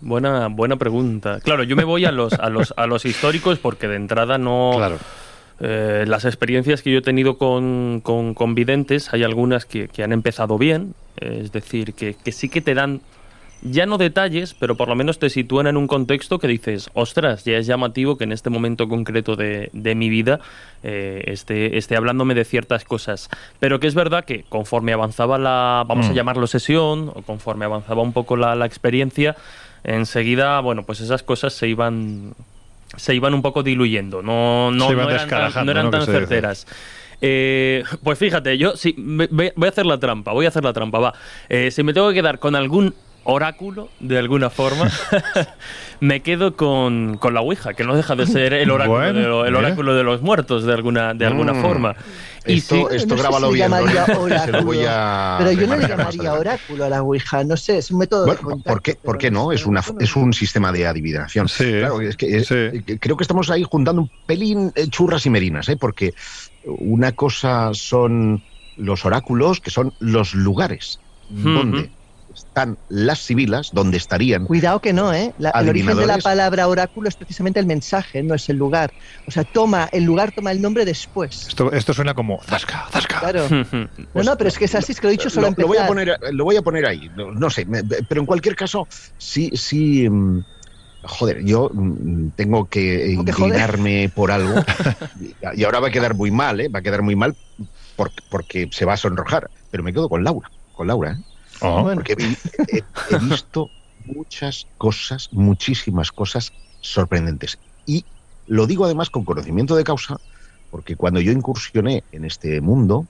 Buena, buena pregunta. Claro, yo me voy a los, a los, a los históricos porque de entrada no. Claro. Eh, las experiencias que yo he tenido con, con, videntes, hay algunas que, que, han empezado bien, es decir, que, que sí que te dan ya no detalles, pero por lo menos te sitúan en un contexto que dices, ostras, ya es llamativo que en este momento concreto de, mi vida eh, esté, hablándome de ciertas cosas. Pero que es verdad que conforme avanzaba la, vamos a mm. llamarlo sesión, o conforme avanzaba un poco la, experiencia, enseguida, bueno, pues esas cosas se iban se iban un poco diluyendo, no, no, eran tan, certeras. Eh, pues fíjate, yo sí, voy a hacer la trampa, voy a hacer la trampa, va. Eh, si me tengo que quedar con algún oráculo, de alguna forma, me quedo con, la Ouija, que no deja de ser el oráculo, de, el oráculo de los muertos, de alguna, de alguna mm. forma. Y esto, esto grábalo bien. Pero yo no le llamaría oráculo a la Ouija, no sé, es un método de ¿por qué, ¿por qué no? Es, una, es un sistema de adivinación. claro, es que, creo que estamos ahí juntando un pelín eh, churras y merinas, ¿eh? porque una cosa son los oráculos, que son los lugares donde están las sibilas, donde estarían. Cuidado que no, ¿eh? el origen de la palabra oráculo es precisamente el mensaje, no es el lugar. O sea, toma, el lugar toma el nombre después. Esto, esto suena como zasca, zasca. Claro. no, no, pero es que es así, es que lo he dicho solo lo, lo voy a poner, lo voy a poner ahí, no, sé, pero en cualquier caso, sí, sí. Mm, joder, yo mm, tengo que inclinarme por algo y ahora va a quedar muy mal, ¿eh? va a quedar muy mal porque, porque se va a sonrojar, pero me quedo con Laura, con Laura, ¿eh? Ah. Porque he, visto muchas cosas, muchísimas cosas sorprendentes. Y lo digo además con conocimiento de causa, porque cuando yo incursioné en este mundo,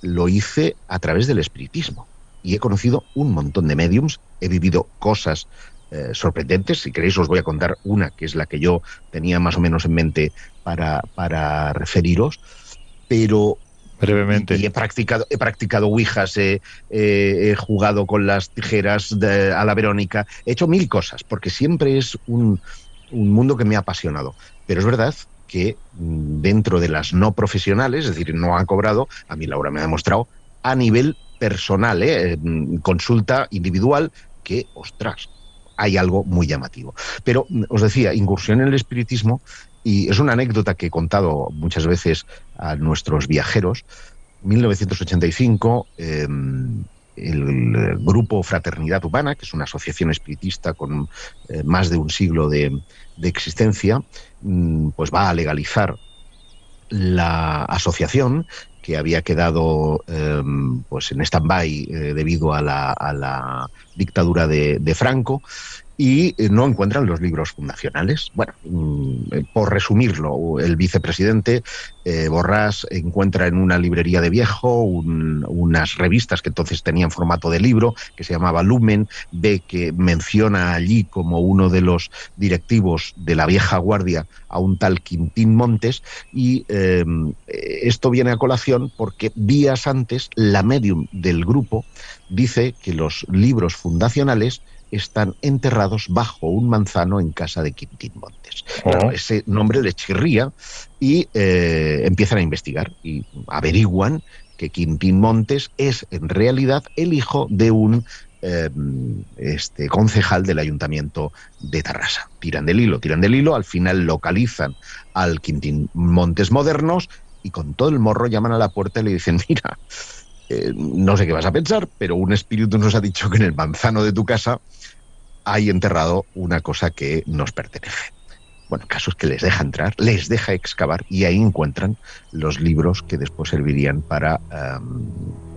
lo hice a través del espiritismo. Y he conocido un montón de mediums, he vivido cosas eh, sorprendentes. Si queréis, os voy a contar una que es la que yo tenía más o menos en mente para, para referiros. Pero Brevemente. Y, he practicado, he practicado ouijas, he, jugado con las tijeras a la Verónica, he hecho mil cosas, porque siempre es un, un mundo que me ha apasionado. Pero es verdad que mm, dentro de las no profesionales, es decir, no ha cobrado, a mí Laura me ha demostrado, a nivel personal, ¿eh? Mm, consulta individual, que, ostras, hay algo muy llamativo. Pero mm, os decía, incursión en el espiritismo y es una anécdota que he contado muchas veces a nuestros viajeros. 1985, em, el grupo Fraternidad Humana, que es una asociación espiritista con eh, más de un siglo de, existencia, mm, pues va a legalizar la asociación que había quedado em, pues en stand-by eh, debido a la, dictadura de, Franco y eh, no encuentran los libros fundacionales. Bueno, mm, eh, por resumirlo, el vicepresidente eh, Borrás encuentra en una librería de viejo unas revistas que entonces tenían formato de libro, que se llamaba Lumen, ve que menciona allí como uno de los directivos de la vieja guardia a un tal Quintín Montes, y esto viene a colación porque días antes la medium del grupo dice que los libros fundacionales están enterrados bajo un manzano en casa de Quintín Montes. Oh. ese nombre le chirría y eh, empiezan a investigar y averiguan que Quintín Montes es en realidad el hijo de un em, este, concejal del ayuntamiento de Tarrasa. Tiran del hilo, tiran del hilo, al final localizan al Quintín Montes modernos y con todo el morro llaman a la puerta y le dicen, mira, eh, no sé qué vas a pensar, pero un espíritu nos ha dicho que en el manzano de tu casa hay enterrado una cosa que nos pertenece. Bueno, casos que les deja entrar, les deja excavar y ahí encuentran los libros que después servirían para em,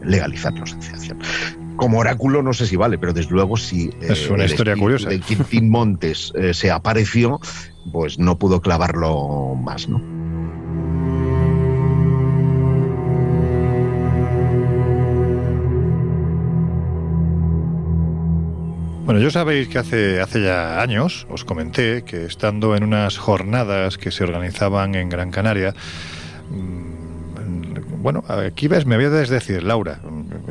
legalizar la asociación. Como oráculo no sé si vale, pero desde luego si eh, es una historia curiosa. de Quintín Montes eh, se apareció, pues no pudo clavarlo más, ¿no? Bueno, yo sabéis que hace, hace ya años os comenté que estando en unas jornadas que se organizaban en Gran Canaria, mm, bueno, aquí ves, me voy a desdecir, Laura.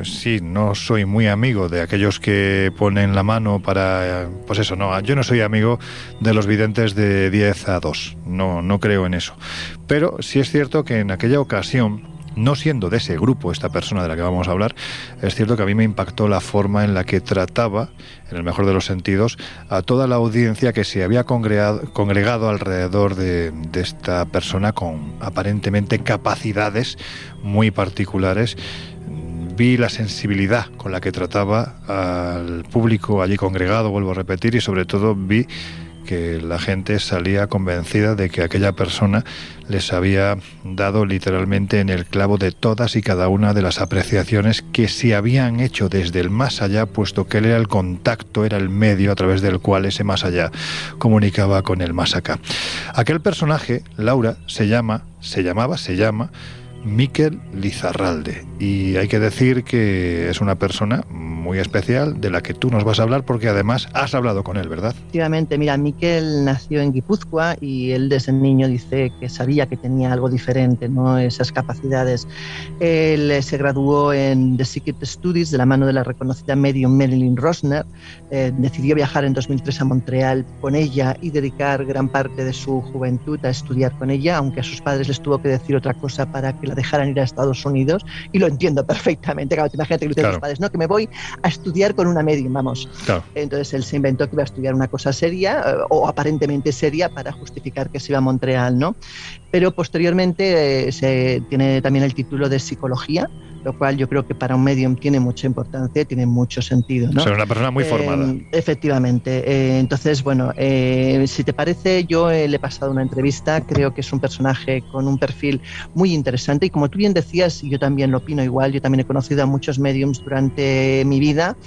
Sí, no soy muy amigo de aquellos que ponen la mano para. Pues eso, no, yo no soy amigo de los videntes de 10 a 2. No, no creo en eso. Pero sí es cierto que en aquella ocasión no siendo de ese grupo esta persona de la que vamos a hablar, es cierto que a mí me impactó la forma en la que trataba, en el mejor de los sentidos, a toda la audiencia que se había congregado, alrededor de, de esta persona con aparentemente capacidades muy particulares. Vi la sensibilidad con la que trataba al público allí congregado, vuelvo a repetir, y sobre todo vi que la gente salía convencida de que aquella persona les había dado literalmente en el clavo de todas y cada una de las apreciaciones que se habían hecho desde el más allá, puesto que él era el contacto, era el medio a través del cual ese más allá comunicaba con el más acá. Aquel personaje, Laura, se llama, se llamaba, se llama Miquel Lizarralde. Y hay que decir que es una persona muy especial de la que tú nos vas a hablar porque además has hablado con él, ¿verdad? Efectivamente, mira, Miquel nació en Guipúzcoa y él desde niño dice que sabía que tenía algo diferente, ¿no? esas capacidades. Él se graduó en The Secret Studies de la mano de la reconocida medium Marilyn Rosner. Eh, decidió viajar en 2003 a Montreal con ella y dedicar gran parte de su juventud a estudiar con ella, aunque a sus padres les tuvo que decir otra cosa para que la dejaran ir a Estados Unidos. Y lo entiendo perfectamente. Claro, imagínate que le los padres, no, que me voy a estudiar con una medium, vamos. Entonces él se inventó que iba a estudiar una cosa seria eh, o aparentemente seria para justificar que se iba a Montreal, ¿no? Pero posteriormente eh, se tiene también el título de psicología lo cual yo creo que para un medium tiene mucha importancia, tiene mucho sentido. ¿no? O una persona muy formada. Eh, efectivamente. entonces, bueno, si te parece, yo le he pasado una entrevista, creo que es un personaje con un perfil muy interesante y como tú bien decías, yo también lo opino igual, yo también he conocido a muchos mediums durante mi vida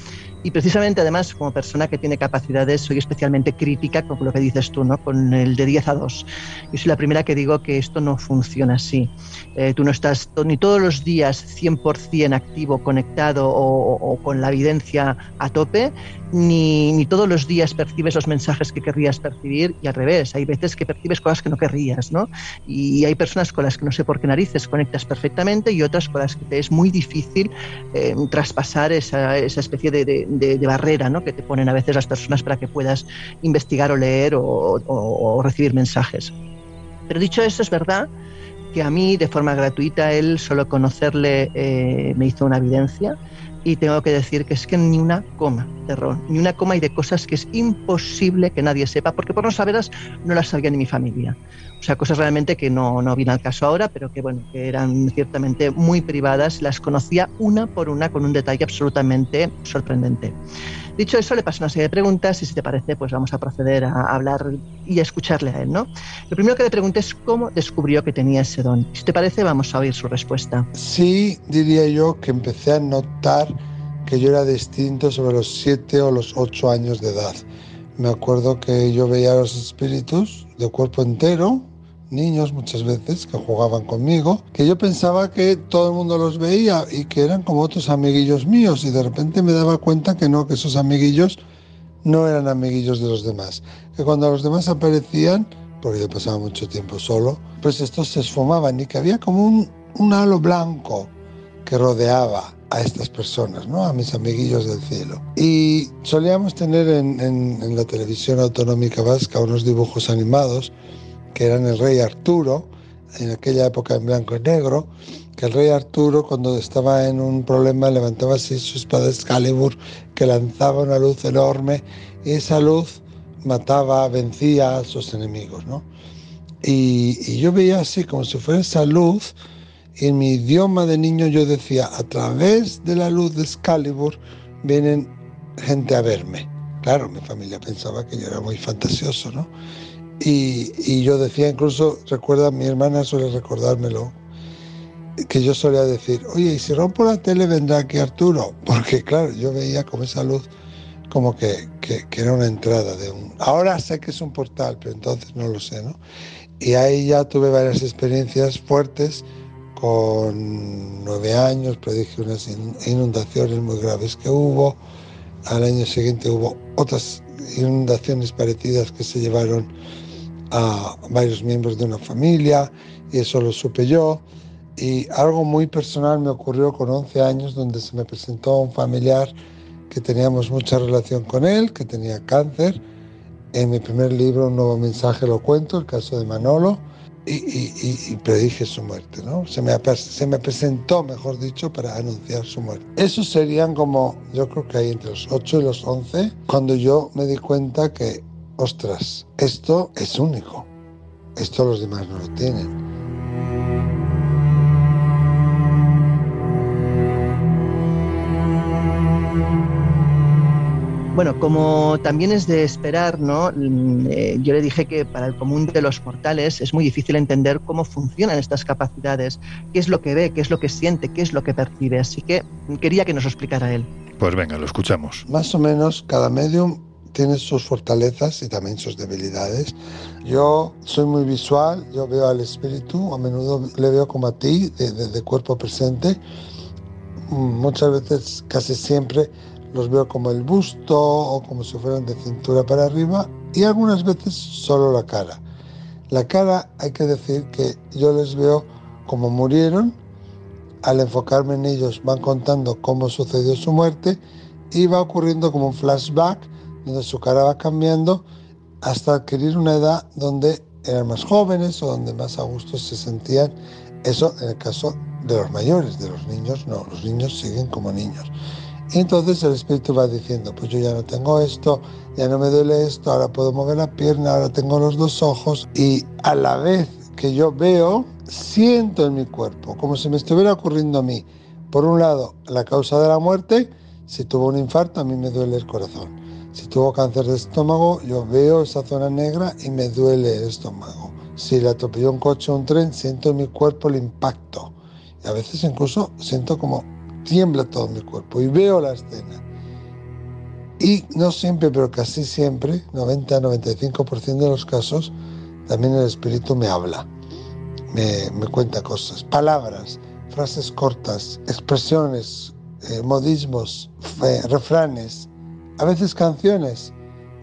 y precisamente, además, como persona que tiene capacidades, soy especialmente crítica con lo que dices tú, ¿no? Con el de 10 a 2. Yo soy la primera que digo que esto no funciona así. Eh, tú no estás ni todos los días 100% activo, conectado o, con la evidencia a tope, ni, ni, todos los días percibes los mensajes que querrías percibir y al revés. Hay veces que percibes cosas que no querrías, ¿no? Y hay personas con las que no sé por qué narices conectas perfectamente y otras con las que te es muy difícil eh, traspasar esa, esa especie de de, barrera ¿no? que te ponen a veces las personas para que puedas investigar o leer o, recibir mensajes. Pero dicho eso, es verdad que a mí, de forma gratuita, él solo conocerle eh, me hizo una evidencia y tengo que decir que es que ni una coma de ron, ni una coma y de cosas que es imposible que nadie sepa, porque por no saberlas no las sabía ni mi familia. O sea, cosas realmente que no, no vienen al caso ahora, pero que bueno, que eran ciertamente muy privadas, las conocía una por una con un detalle absolutamente sorprendente. Dicho eso, le paso una serie de preguntas y si te parece, pues vamos a proceder a hablar y a escucharle a él, ¿no? Lo primero que le pregunté es cómo descubrió que tenía ese don. Si te parece, vamos a oír su respuesta. Sí, diría yo que empecé a notar que yo era distinto sobre los siete o los ocho años de edad. Me acuerdo que yo veía a los espíritus de cuerpo entero, niños muchas veces que jugaban conmigo, que yo pensaba que todo el mundo los veía y que eran como otros amiguillos míos y de repente me daba cuenta que no, que esos amiguillos no eran amiguillos de los demás, que cuando los demás aparecían, porque yo pasaba mucho tiempo solo, pues estos se esfumaban y que había como un, halo blanco que rodeaba a estas personas, ¿no? a mis amiguillos del cielo. Y solíamos tener en, en, en la televisión autonómica vasca unos dibujos animados que eran el rey Arturo, en aquella época en blanco y negro, que el rey Arturo cuando estaba en un problema levantaba así su espada Excalibur que lanzaba una luz enorme y esa luz mataba, vencía a sus enemigos. ¿no? Y, yo veía así como si fuera esa luz y en mi idioma de niño yo decía, a través de la luz de Excalibur vienen gente a verme. Claro, mi familia pensaba que yo era muy fantasioso, ¿no? Y, yo decía, incluso, recuerda, mi hermana suele recordármelo, que yo solía decir, oye, y si rompo la tele vendrá aquí Arturo, porque claro, yo veía como esa luz como que, que, era una entrada de un... Ahora sé que es un portal, pero entonces no lo sé, ¿no? Y ahí ya tuve varias experiencias fuertes, con nueve años predije unas inundaciones muy graves que hubo, al año siguiente hubo otras inundaciones parecidas que se llevaron a varios miembros de una familia y eso lo supe yo. Y algo muy personal me ocurrió con 11 años donde se me presentó un familiar que teníamos mucha relación con él, que tenía cáncer. En mi primer libro, Un nuevo mensaje, lo cuento, el caso de Manolo, y, y, predije su muerte. ¿no? Se, me, se me presentó, mejor dicho, para anunciar su muerte. Esos serían como, yo creo que hay entre los 8 y los 11, cuando yo me di cuenta que ostras, esto es único, esto los demás no lo tienen. Bueno, como también es de esperar, ¿no? Mm, eh, yo le dije que para el común de los mortales es muy difícil entender cómo funcionan estas capacidades, qué es lo que ve, qué es lo que siente, qué es lo que percibe. Así que quería que nos explicara él. Pues venga, lo escuchamos. Más o menos cada medium tiene sus fortalezas y también sus debilidades. Yo soy muy visual, yo veo al espíritu, a menudo le veo como a ti, de, cuerpo presente. Muchas veces, casi siempre, los veo como el busto o como si fueran de cintura para arriba y algunas veces solo la cara. La cara hay que decir que yo les veo como murieron, al enfocarme en ellos van contando cómo sucedió su muerte y va ocurriendo como un flashback donde su cara va cambiando hasta adquirir una edad donde eran más jóvenes o donde más a gusto se sentían. Eso en el caso de los mayores, de los niños no, los niños siguen como niños. Entonces el espíritu va diciendo, pues yo ya no tengo esto, ya no me duele esto, ahora puedo mover la pierna, ahora tengo los dos ojos y a la vez que yo veo, siento en mi cuerpo, como si me estuviera ocurriendo a mí. Por un lado, la causa de la muerte, si tuvo un infarto, a mí me duele el corazón. Si tuvo cáncer de estómago, yo veo esa zona negra y me duele el estómago. Si le atropelló un coche o un tren, siento en mi cuerpo el impacto. Y a veces incluso siento como tiembla todo mi cuerpo y veo la escena. Y no siempre, pero casi siempre, 90-95% de los casos, también el espíritu me habla, me, me cuenta cosas, palabras, frases cortas, expresiones, eh, modismos, refranes, a veces canciones,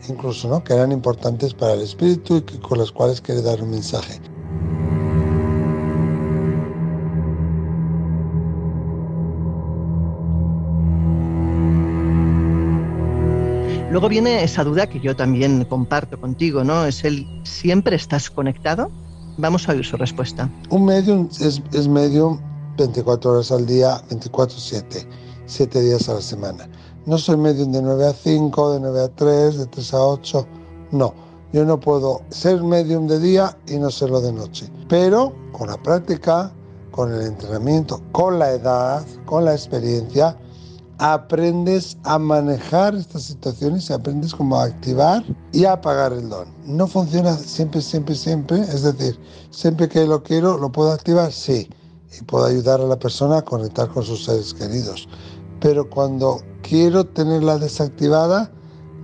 incluso, ¿no? que eran importantes para el espíritu y que, con las cuales quiere dar un mensaje. Luego viene esa duda que yo también comparto contigo, ¿no? Es el ¿siempre estás conectado? Vamos a oír su respuesta. Un medium es, es medium 24 horas al día, 24/7 siete días a la semana. No soy medium de 9 a 5, de 9 a 3, de 3 a 8, no. Yo no puedo ser medium de día y no serlo de noche. Pero con la práctica, con el entrenamiento, con la edad, con la experiencia, aprendes a manejar estas situaciones y aprendes cómo activar y apagar el don. No funciona siempre, siempre, siempre. Es decir, siempre que lo quiero, ¿lo puedo activar? Sí. Y puedo ayudar a la persona a conectar con sus seres queridos. Pero cuando quiero tenerla desactivada,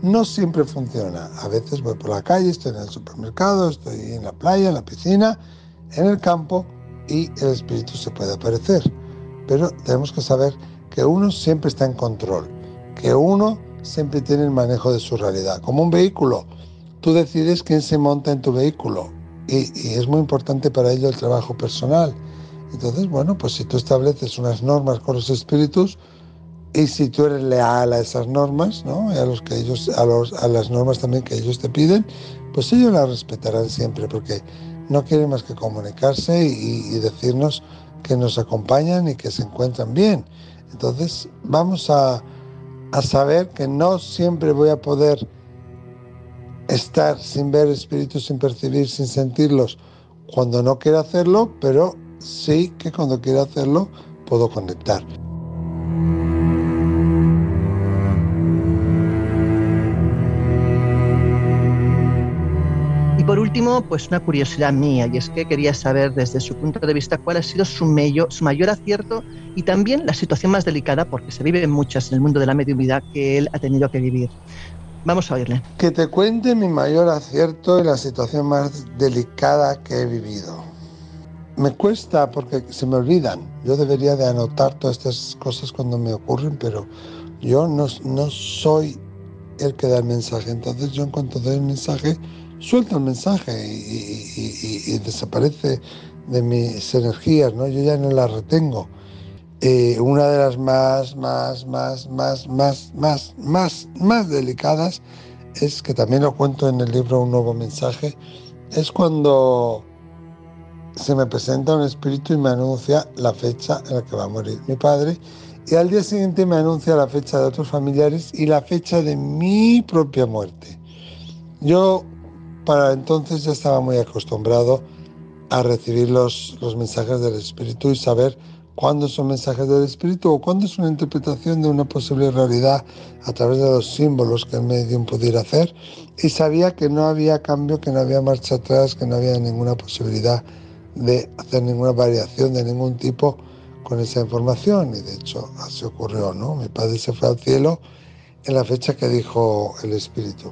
no siempre funciona. A veces voy por la calle, estoy en el supermercado, estoy en la playa, en la piscina, en el campo y el espíritu se puede aparecer. Pero tenemos que saber que uno siempre está en control, que uno siempre tiene el manejo de su realidad. Como un vehículo, tú decides quién se monta en tu vehículo y, es muy importante para ello el trabajo personal. Entonces, bueno, pues si tú estableces unas normas con los espíritus y si tú eres leal a esas normas, ¿no? Y a los que ellos, a, los, a las normas también que ellos te piden, pues ellos las respetarán siempre porque no quieren más que comunicarse y decirnos que nos acompañan y que se encuentran bien. Entonces vamos a, saber que no siempre voy a poder estar sin ver espíritus, sin percibir, sin sentirlos cuando no quiero hacerlo, pero sí que cuando quiero hacerlo puedo conectar. Último, pues una curiosidad mía, y es que quería saber desde su punto de vista cuál ha sido su, mayor acierto y también la situación más delicada, porque se viven muchas en el mundo de la mediunidad que él ha tenido que vivir. Vamos a oírle. Que te cuente mi mayor acierto y la situación más delicada que he vivido. Me cuesta porque se me olvidan. Yo debería de anotar todas estas cosas cuando me ocurren, pero yo no, no soy el que da el mensaje. Entonces yo en cuanto doy el mensaje, suelta el mensaje y, desaparece de mis energías, ¿no? Yo ya no las retengo. Eh, una de las más, más, más, más, más, más, más, más delicadas es que también lo cuento en el libro Un nuevo mensaje, es cuando se me presenta un espíritu y me anuncia la fecha en la que va a morir mi padre y al día siguiente me anuncia la fecha de otros familiares y la fecha de mi propia muerte. Yo para entonces ya estaba muy acostumbrado a recibir los, los mensajes del Espíritu y saber cuándo son mensajes del Espíritu o cuándo es una interpretación de una posible realidad a través de los símbolos que el medium pudiera hacer. Y sabía que no había cambio, que no había marcha atrás, que no había ninguna posibilidad de hacer ninguna variación de ningún tipo con esa información. Y de hecho así ocurrió, ¿no? Mi padre se fue al cielo en la fecha que dijo el Espíritu.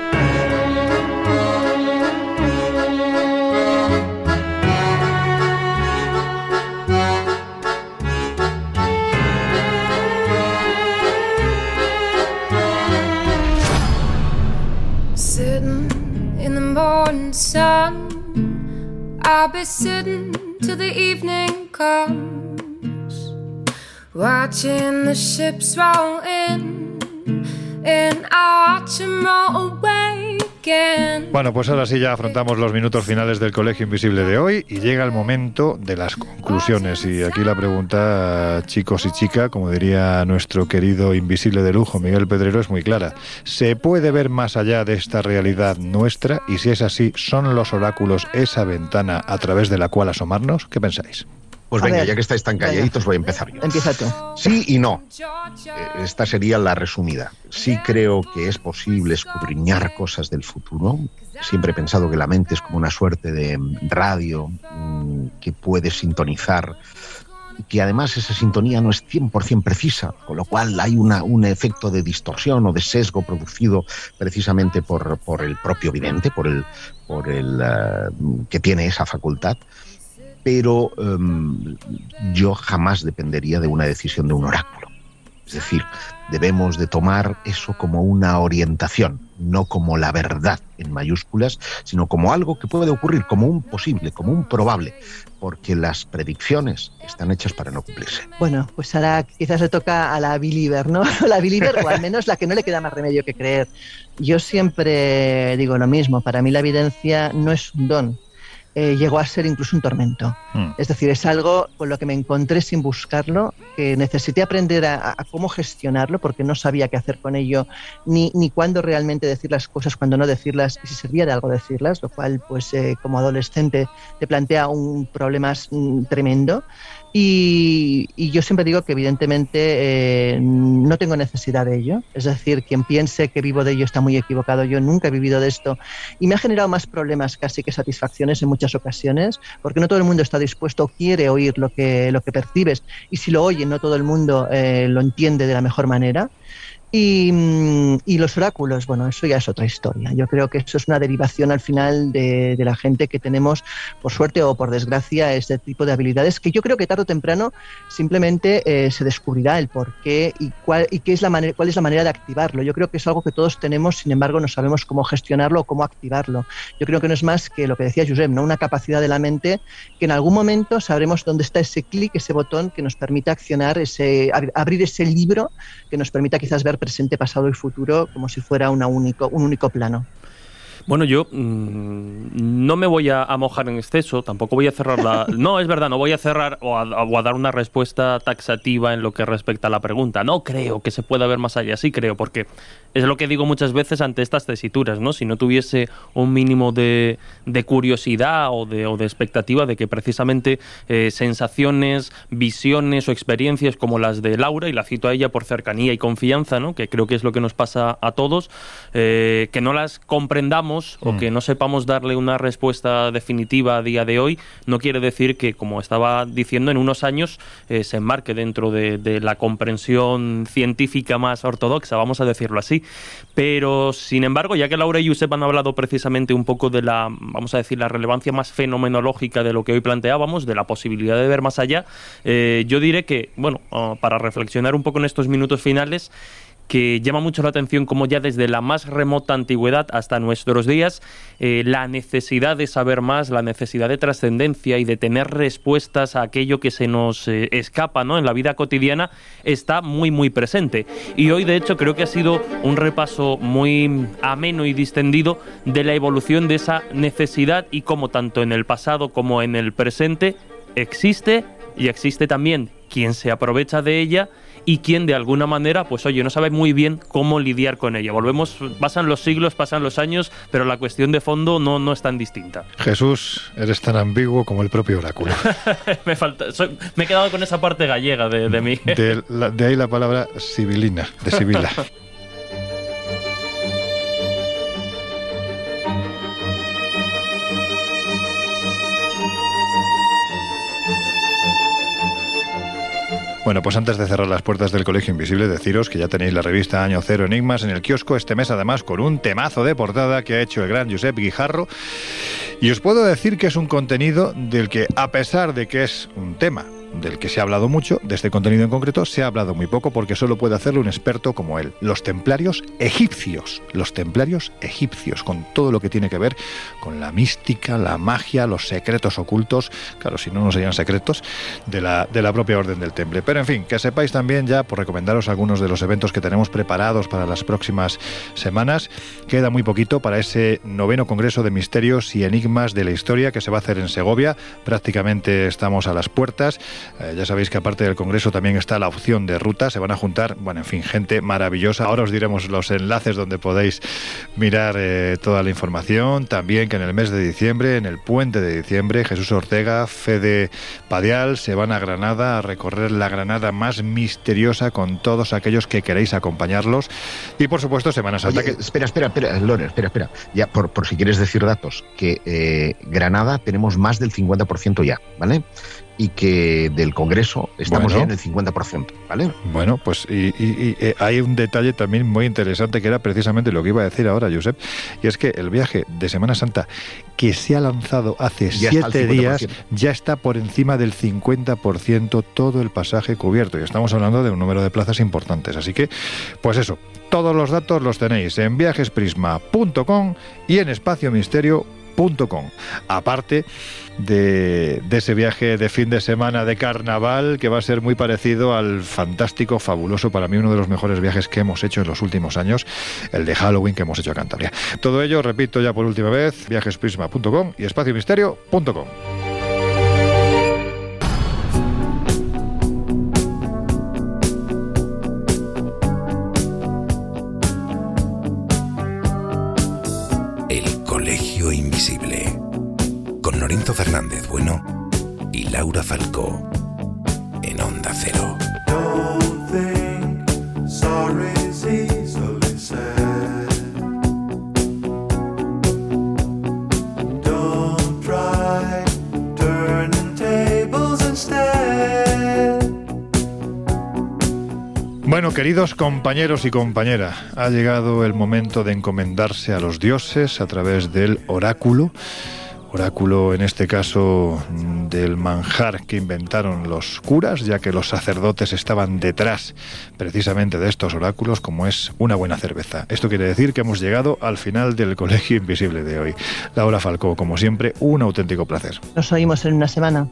I'll be sitting till the evening comes. Watching the ships roll in, and I watch them roll away. Bueno, pues ahora sí ya afrontamos los minutos finales del Colegio Invisible de hoy y llega el momento de las conclusiones. Y aquí la pregunta, chicos y chicas, como diría nuestro querido invisible de lujo, Miguel Pedrero, es muy clara. ¿Se puede ver más allá de esta realidad nuestra? Y si es así, ¿son los oráculos esa ventana a través de la cual asomarnos? ¿Qué pensáis? Pues venga, ya que estáis tan calladitos, voy a empezar yo. Empieza tú. Sí y no. Eh, esta sería la resumida. Sí creo que es posible escudriñar cosas del futuro. Siempre he pensado que la mente es como una suerte de radio mm, que puede sintonizar que además esa sintonía no es 100% precisa, con lo cual hay una, un efecto de distorsión o de sesgo producido precisamente por, por el propio vidente, por el, por el eh, que tiene esa facultad pero em, yo jamás dependería de una decisión de un oráculo. Es decir, debemos de tomar eso como una orientación, no como la verdad en mayúsculas, sino como algo que puede ocurrir, como un posible, como un probable, porque las predicciones están hechas para no cumplirse. Bueno, pues ahora quizás le toca a la believer, ¿no? La believer, o al menos la que no le queda más remedio que creer. Yo siempre digo lo mismo, para mí la evidencia no es un don, eh, llegó a ser incluso un tormento. Hmm. Es decir, es algo con lo que me encontré sin buscarlo, que necesité aprender a, cómo gestionarlo porque no sabía qué hacer con ello, ni, ni cuándo realmente decir las cosas, cuándo no decirlas, y si servía de algo decirlas, lo cual, pues eh, como adolescente, te plantea un problema mm, tremendo. Y, yo siempre digo que evidentemente eh, no tengo necesidad de ello. Es decir, quien piense que vivo de ello está muy equivocado. Yo nunca he vivido de esto y me ha generado más problemas casi que satisfacciones en muchas ocasiones, porque no todo el mundo está dispuesto o quiere oír lo que, lo que percibes y si lo oye no todo el mundo eh, lo entiende de la mejor manera. Mm, y, los oráculos, bueno, eso ya es otra historia. Yo creo que eso es una derivación al final de, la gente que tenemos, por suerte o por desgracia, este tipo de habilidades que yo creo que tarde o temprano simplemente eh, se descubrirá el por qué y, cuál, y qué es la manera, cuál es la manera de activarlo. Yo creo que es algo que todos tenemos, sin embargo, no sabemos cómo gestionarlo o cómo activarlo. Yo creo que no es más que lo que decía Josep, ¿no? una capacidad de la mente que en algún momento sabremos dónde está ese clic, ese botón que nos permite accionar, ese, abrir ese libro que nos permita quizás ver presente, pasado y futuro como si fuera una único, un único plano. Bueno, yo mm, no me voy a, mojar en exceso, tampoco voy a cerrar la... No, es verdad, no voy a cerrar o a, dar una respuesta taxativa en lo que respecta a la pregunta. No creo que se pueda ver más allá, sí creo, porque es lo que digo muchas veces ante estas tesituras, ¿no? Si no tuviese un mínimo de, curiosidad o de, o de, expectativa de que precisamente eh, sensaciones, visiones o experiencias como las de Laura, y la cito a ella por cercanía y confianza, ¿no? Que creo que es lo que nos pasa a todos, eh, que no las comprendamos o mm. que no sepamos darle una respuesta definitiva a día de hoy, no quiere decir que, como estaba diciendo, en unos años eh, se enmarque dentro de, la comprensión científica más ortodoxa, vamos a decirlo así. Pero, sin embargo, ya que Laura y Josep han hablado precisamente un poco de la, vamos a decir, la relevancia más fenomenológica de lo que hoy planteábamos, de la posibilidad de ver más allá, eh, yo diré que, bueno, ah, para reflexionar un poco en estos minutos finales, que llama mucho la atención como ya desde la más remota antigüedad hasta nuestros días, eh, la necesidad de saber más, la necesidad de trascendencia y de tener respuestas a aquello que se nos eh, escapa ¿no? en la vida cotidiana está muy muy presente. Y hoy de hecho creo que ha sido un repaso muy ameno y distendido de la evolución de esa necesidad y cómo tanto en el pasado como en el presente existe y existe también quien se aprovecha de ella y quien de alguna manera, pues oye, no sabe muy bien cómo lidiar con ella. Volvemos, pasan los siglos, pasan los años, pero la cuestión de fondo no, no es tan distinta. Jesús, eres tan ambiguo como el propio oráculo. me, falta, me he quedado con esa parte gallega de, de mí. de, de ahí la palabra sibilina, de sibila. Bueno, pues antes de cerrar las puertas del Colegio Invisible, deciros que ya tenéis la revista Año Cero Enigmas en el kiosco este mes, además con un temazo de portada que ha hecho el gran Josep Guijarro. Y os puedo decir que es un contenido del que, a pesar de que es un tema del que se ha hablado mucho, de este contenido en concreto, se ha hablado muy poco porque solo puede hacerlo un experto como él. Los templarios egipcios, los templarios egipcios, con todo lo que tiene que ver con la mística, la magia, los secretos ocultos, claro, si no, no serían secretos, de la, de la propia orden del temple. Pero en fin, que sepáis también ya, por recomendaros algunos de los eventos que tenemos preparados para las próximas semanas, queda muy poquito para ese noveno Congreso de Misterios y Enigmas de la Historia que se va a hacer en Segovia. Prácticamente estamos a las puertas. Eh, ya sabéis que aparte del Congreso también está la opción de ruta, se van a juntar, bueno, en fin, gente maravillosa. Ahora os diremos los enlaces donde podéis mirar eh, toda la información. También que en el mes de diciembre, en el puente de diciembre, Jesús Ortega, Fede Padial se van a Granada a recorrer la Granada más misteriosa con todos aquellos que queréis acompañarlos. Y por supuesto, Semana Santa. que... Espera, espera, espera, espera, espera. Ya, por, por si quieres decir datos, que eh, Granada tenemos más del 50% ya, ¿vale? Y que del Congreso estamos en el 50%, ¿vale? Bueno, pues y, eh, hay un detalle también muy interesante que era precisamente lo que iba a decir ahora, Josep, y es que el viaje de Semana Santa que se ha lanzado hace siete días ya está por encima del 50% todo el pasaje cubierto y estamos hablando de un número de plazas importantes. Así que, pues eso, todos los datos los tenéis en viajesprisma.com y en espaciomisterio.com. Aparte de, de, ese viaje de fin de semana de carnaval que va a ser muy parecido al fantástico, fabuloso, para mí uno de los mejores viajes que hemos hecho en los últimos años, el de Halloween que hemos hecho a Cantabria. Todo ello, repito ya por última vez, viajesprisma.com y espaciomisterio.com. Lorenzo Fernández Bueno y Laura Falcó en Onda Cero. Bueno, queridos compañeros y compañeras, ha llegado el momento de encomendarse a los dioses a través del oráculo oráculo en este caso del manjar que inventaron los curas, ya que los sacerdotes estaban detrás precisamente de estos oráculos, como es una buena cerveza. Esto quiere decir que hemos llegado al final del Colegio Invisible de hoy. Laura Falcó, como siempre, un auténtico placer. Nos oímos en una semana.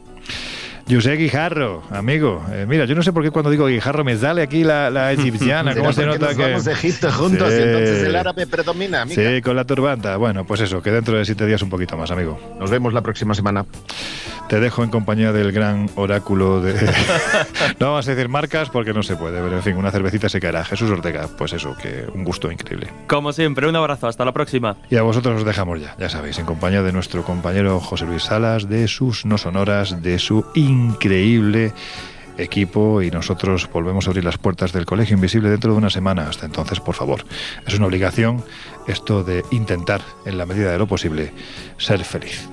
José Guijarro, amigo. Eh, mira, yo no sé por qué cuando digo Guijarro me sale aquí la, la egipciana. ¿Cómo se nota que.? Vamos de Egipto juntos y entonces el árabe predomina, amiga. Sí, con la turbanta. Bueno, pues eso, que dentro de siete días un poquito más, amigo. Nos vemos la próxima semana. Te dejo en compañía del gran oráculo de. no vamos a decir marcas porque no se puede, pero en fin, una cervecita se caerá. Jesús Ortega, pues eso, que un gusto increíble. Como siempre, un abrazo, hasta la próxima. Y a vosotros os dejamos ya, ya sabéis, en compañía de nuestro compañero José Luis Salas, de sus no sonoras, de su increíble equipo y nosotros volvemos a abrir las puertas del Colegio Invisible dentro de una semana. Hasta entonces, por favor, es una obligación esto de intentar, en la medida de lo posible, ser feliz.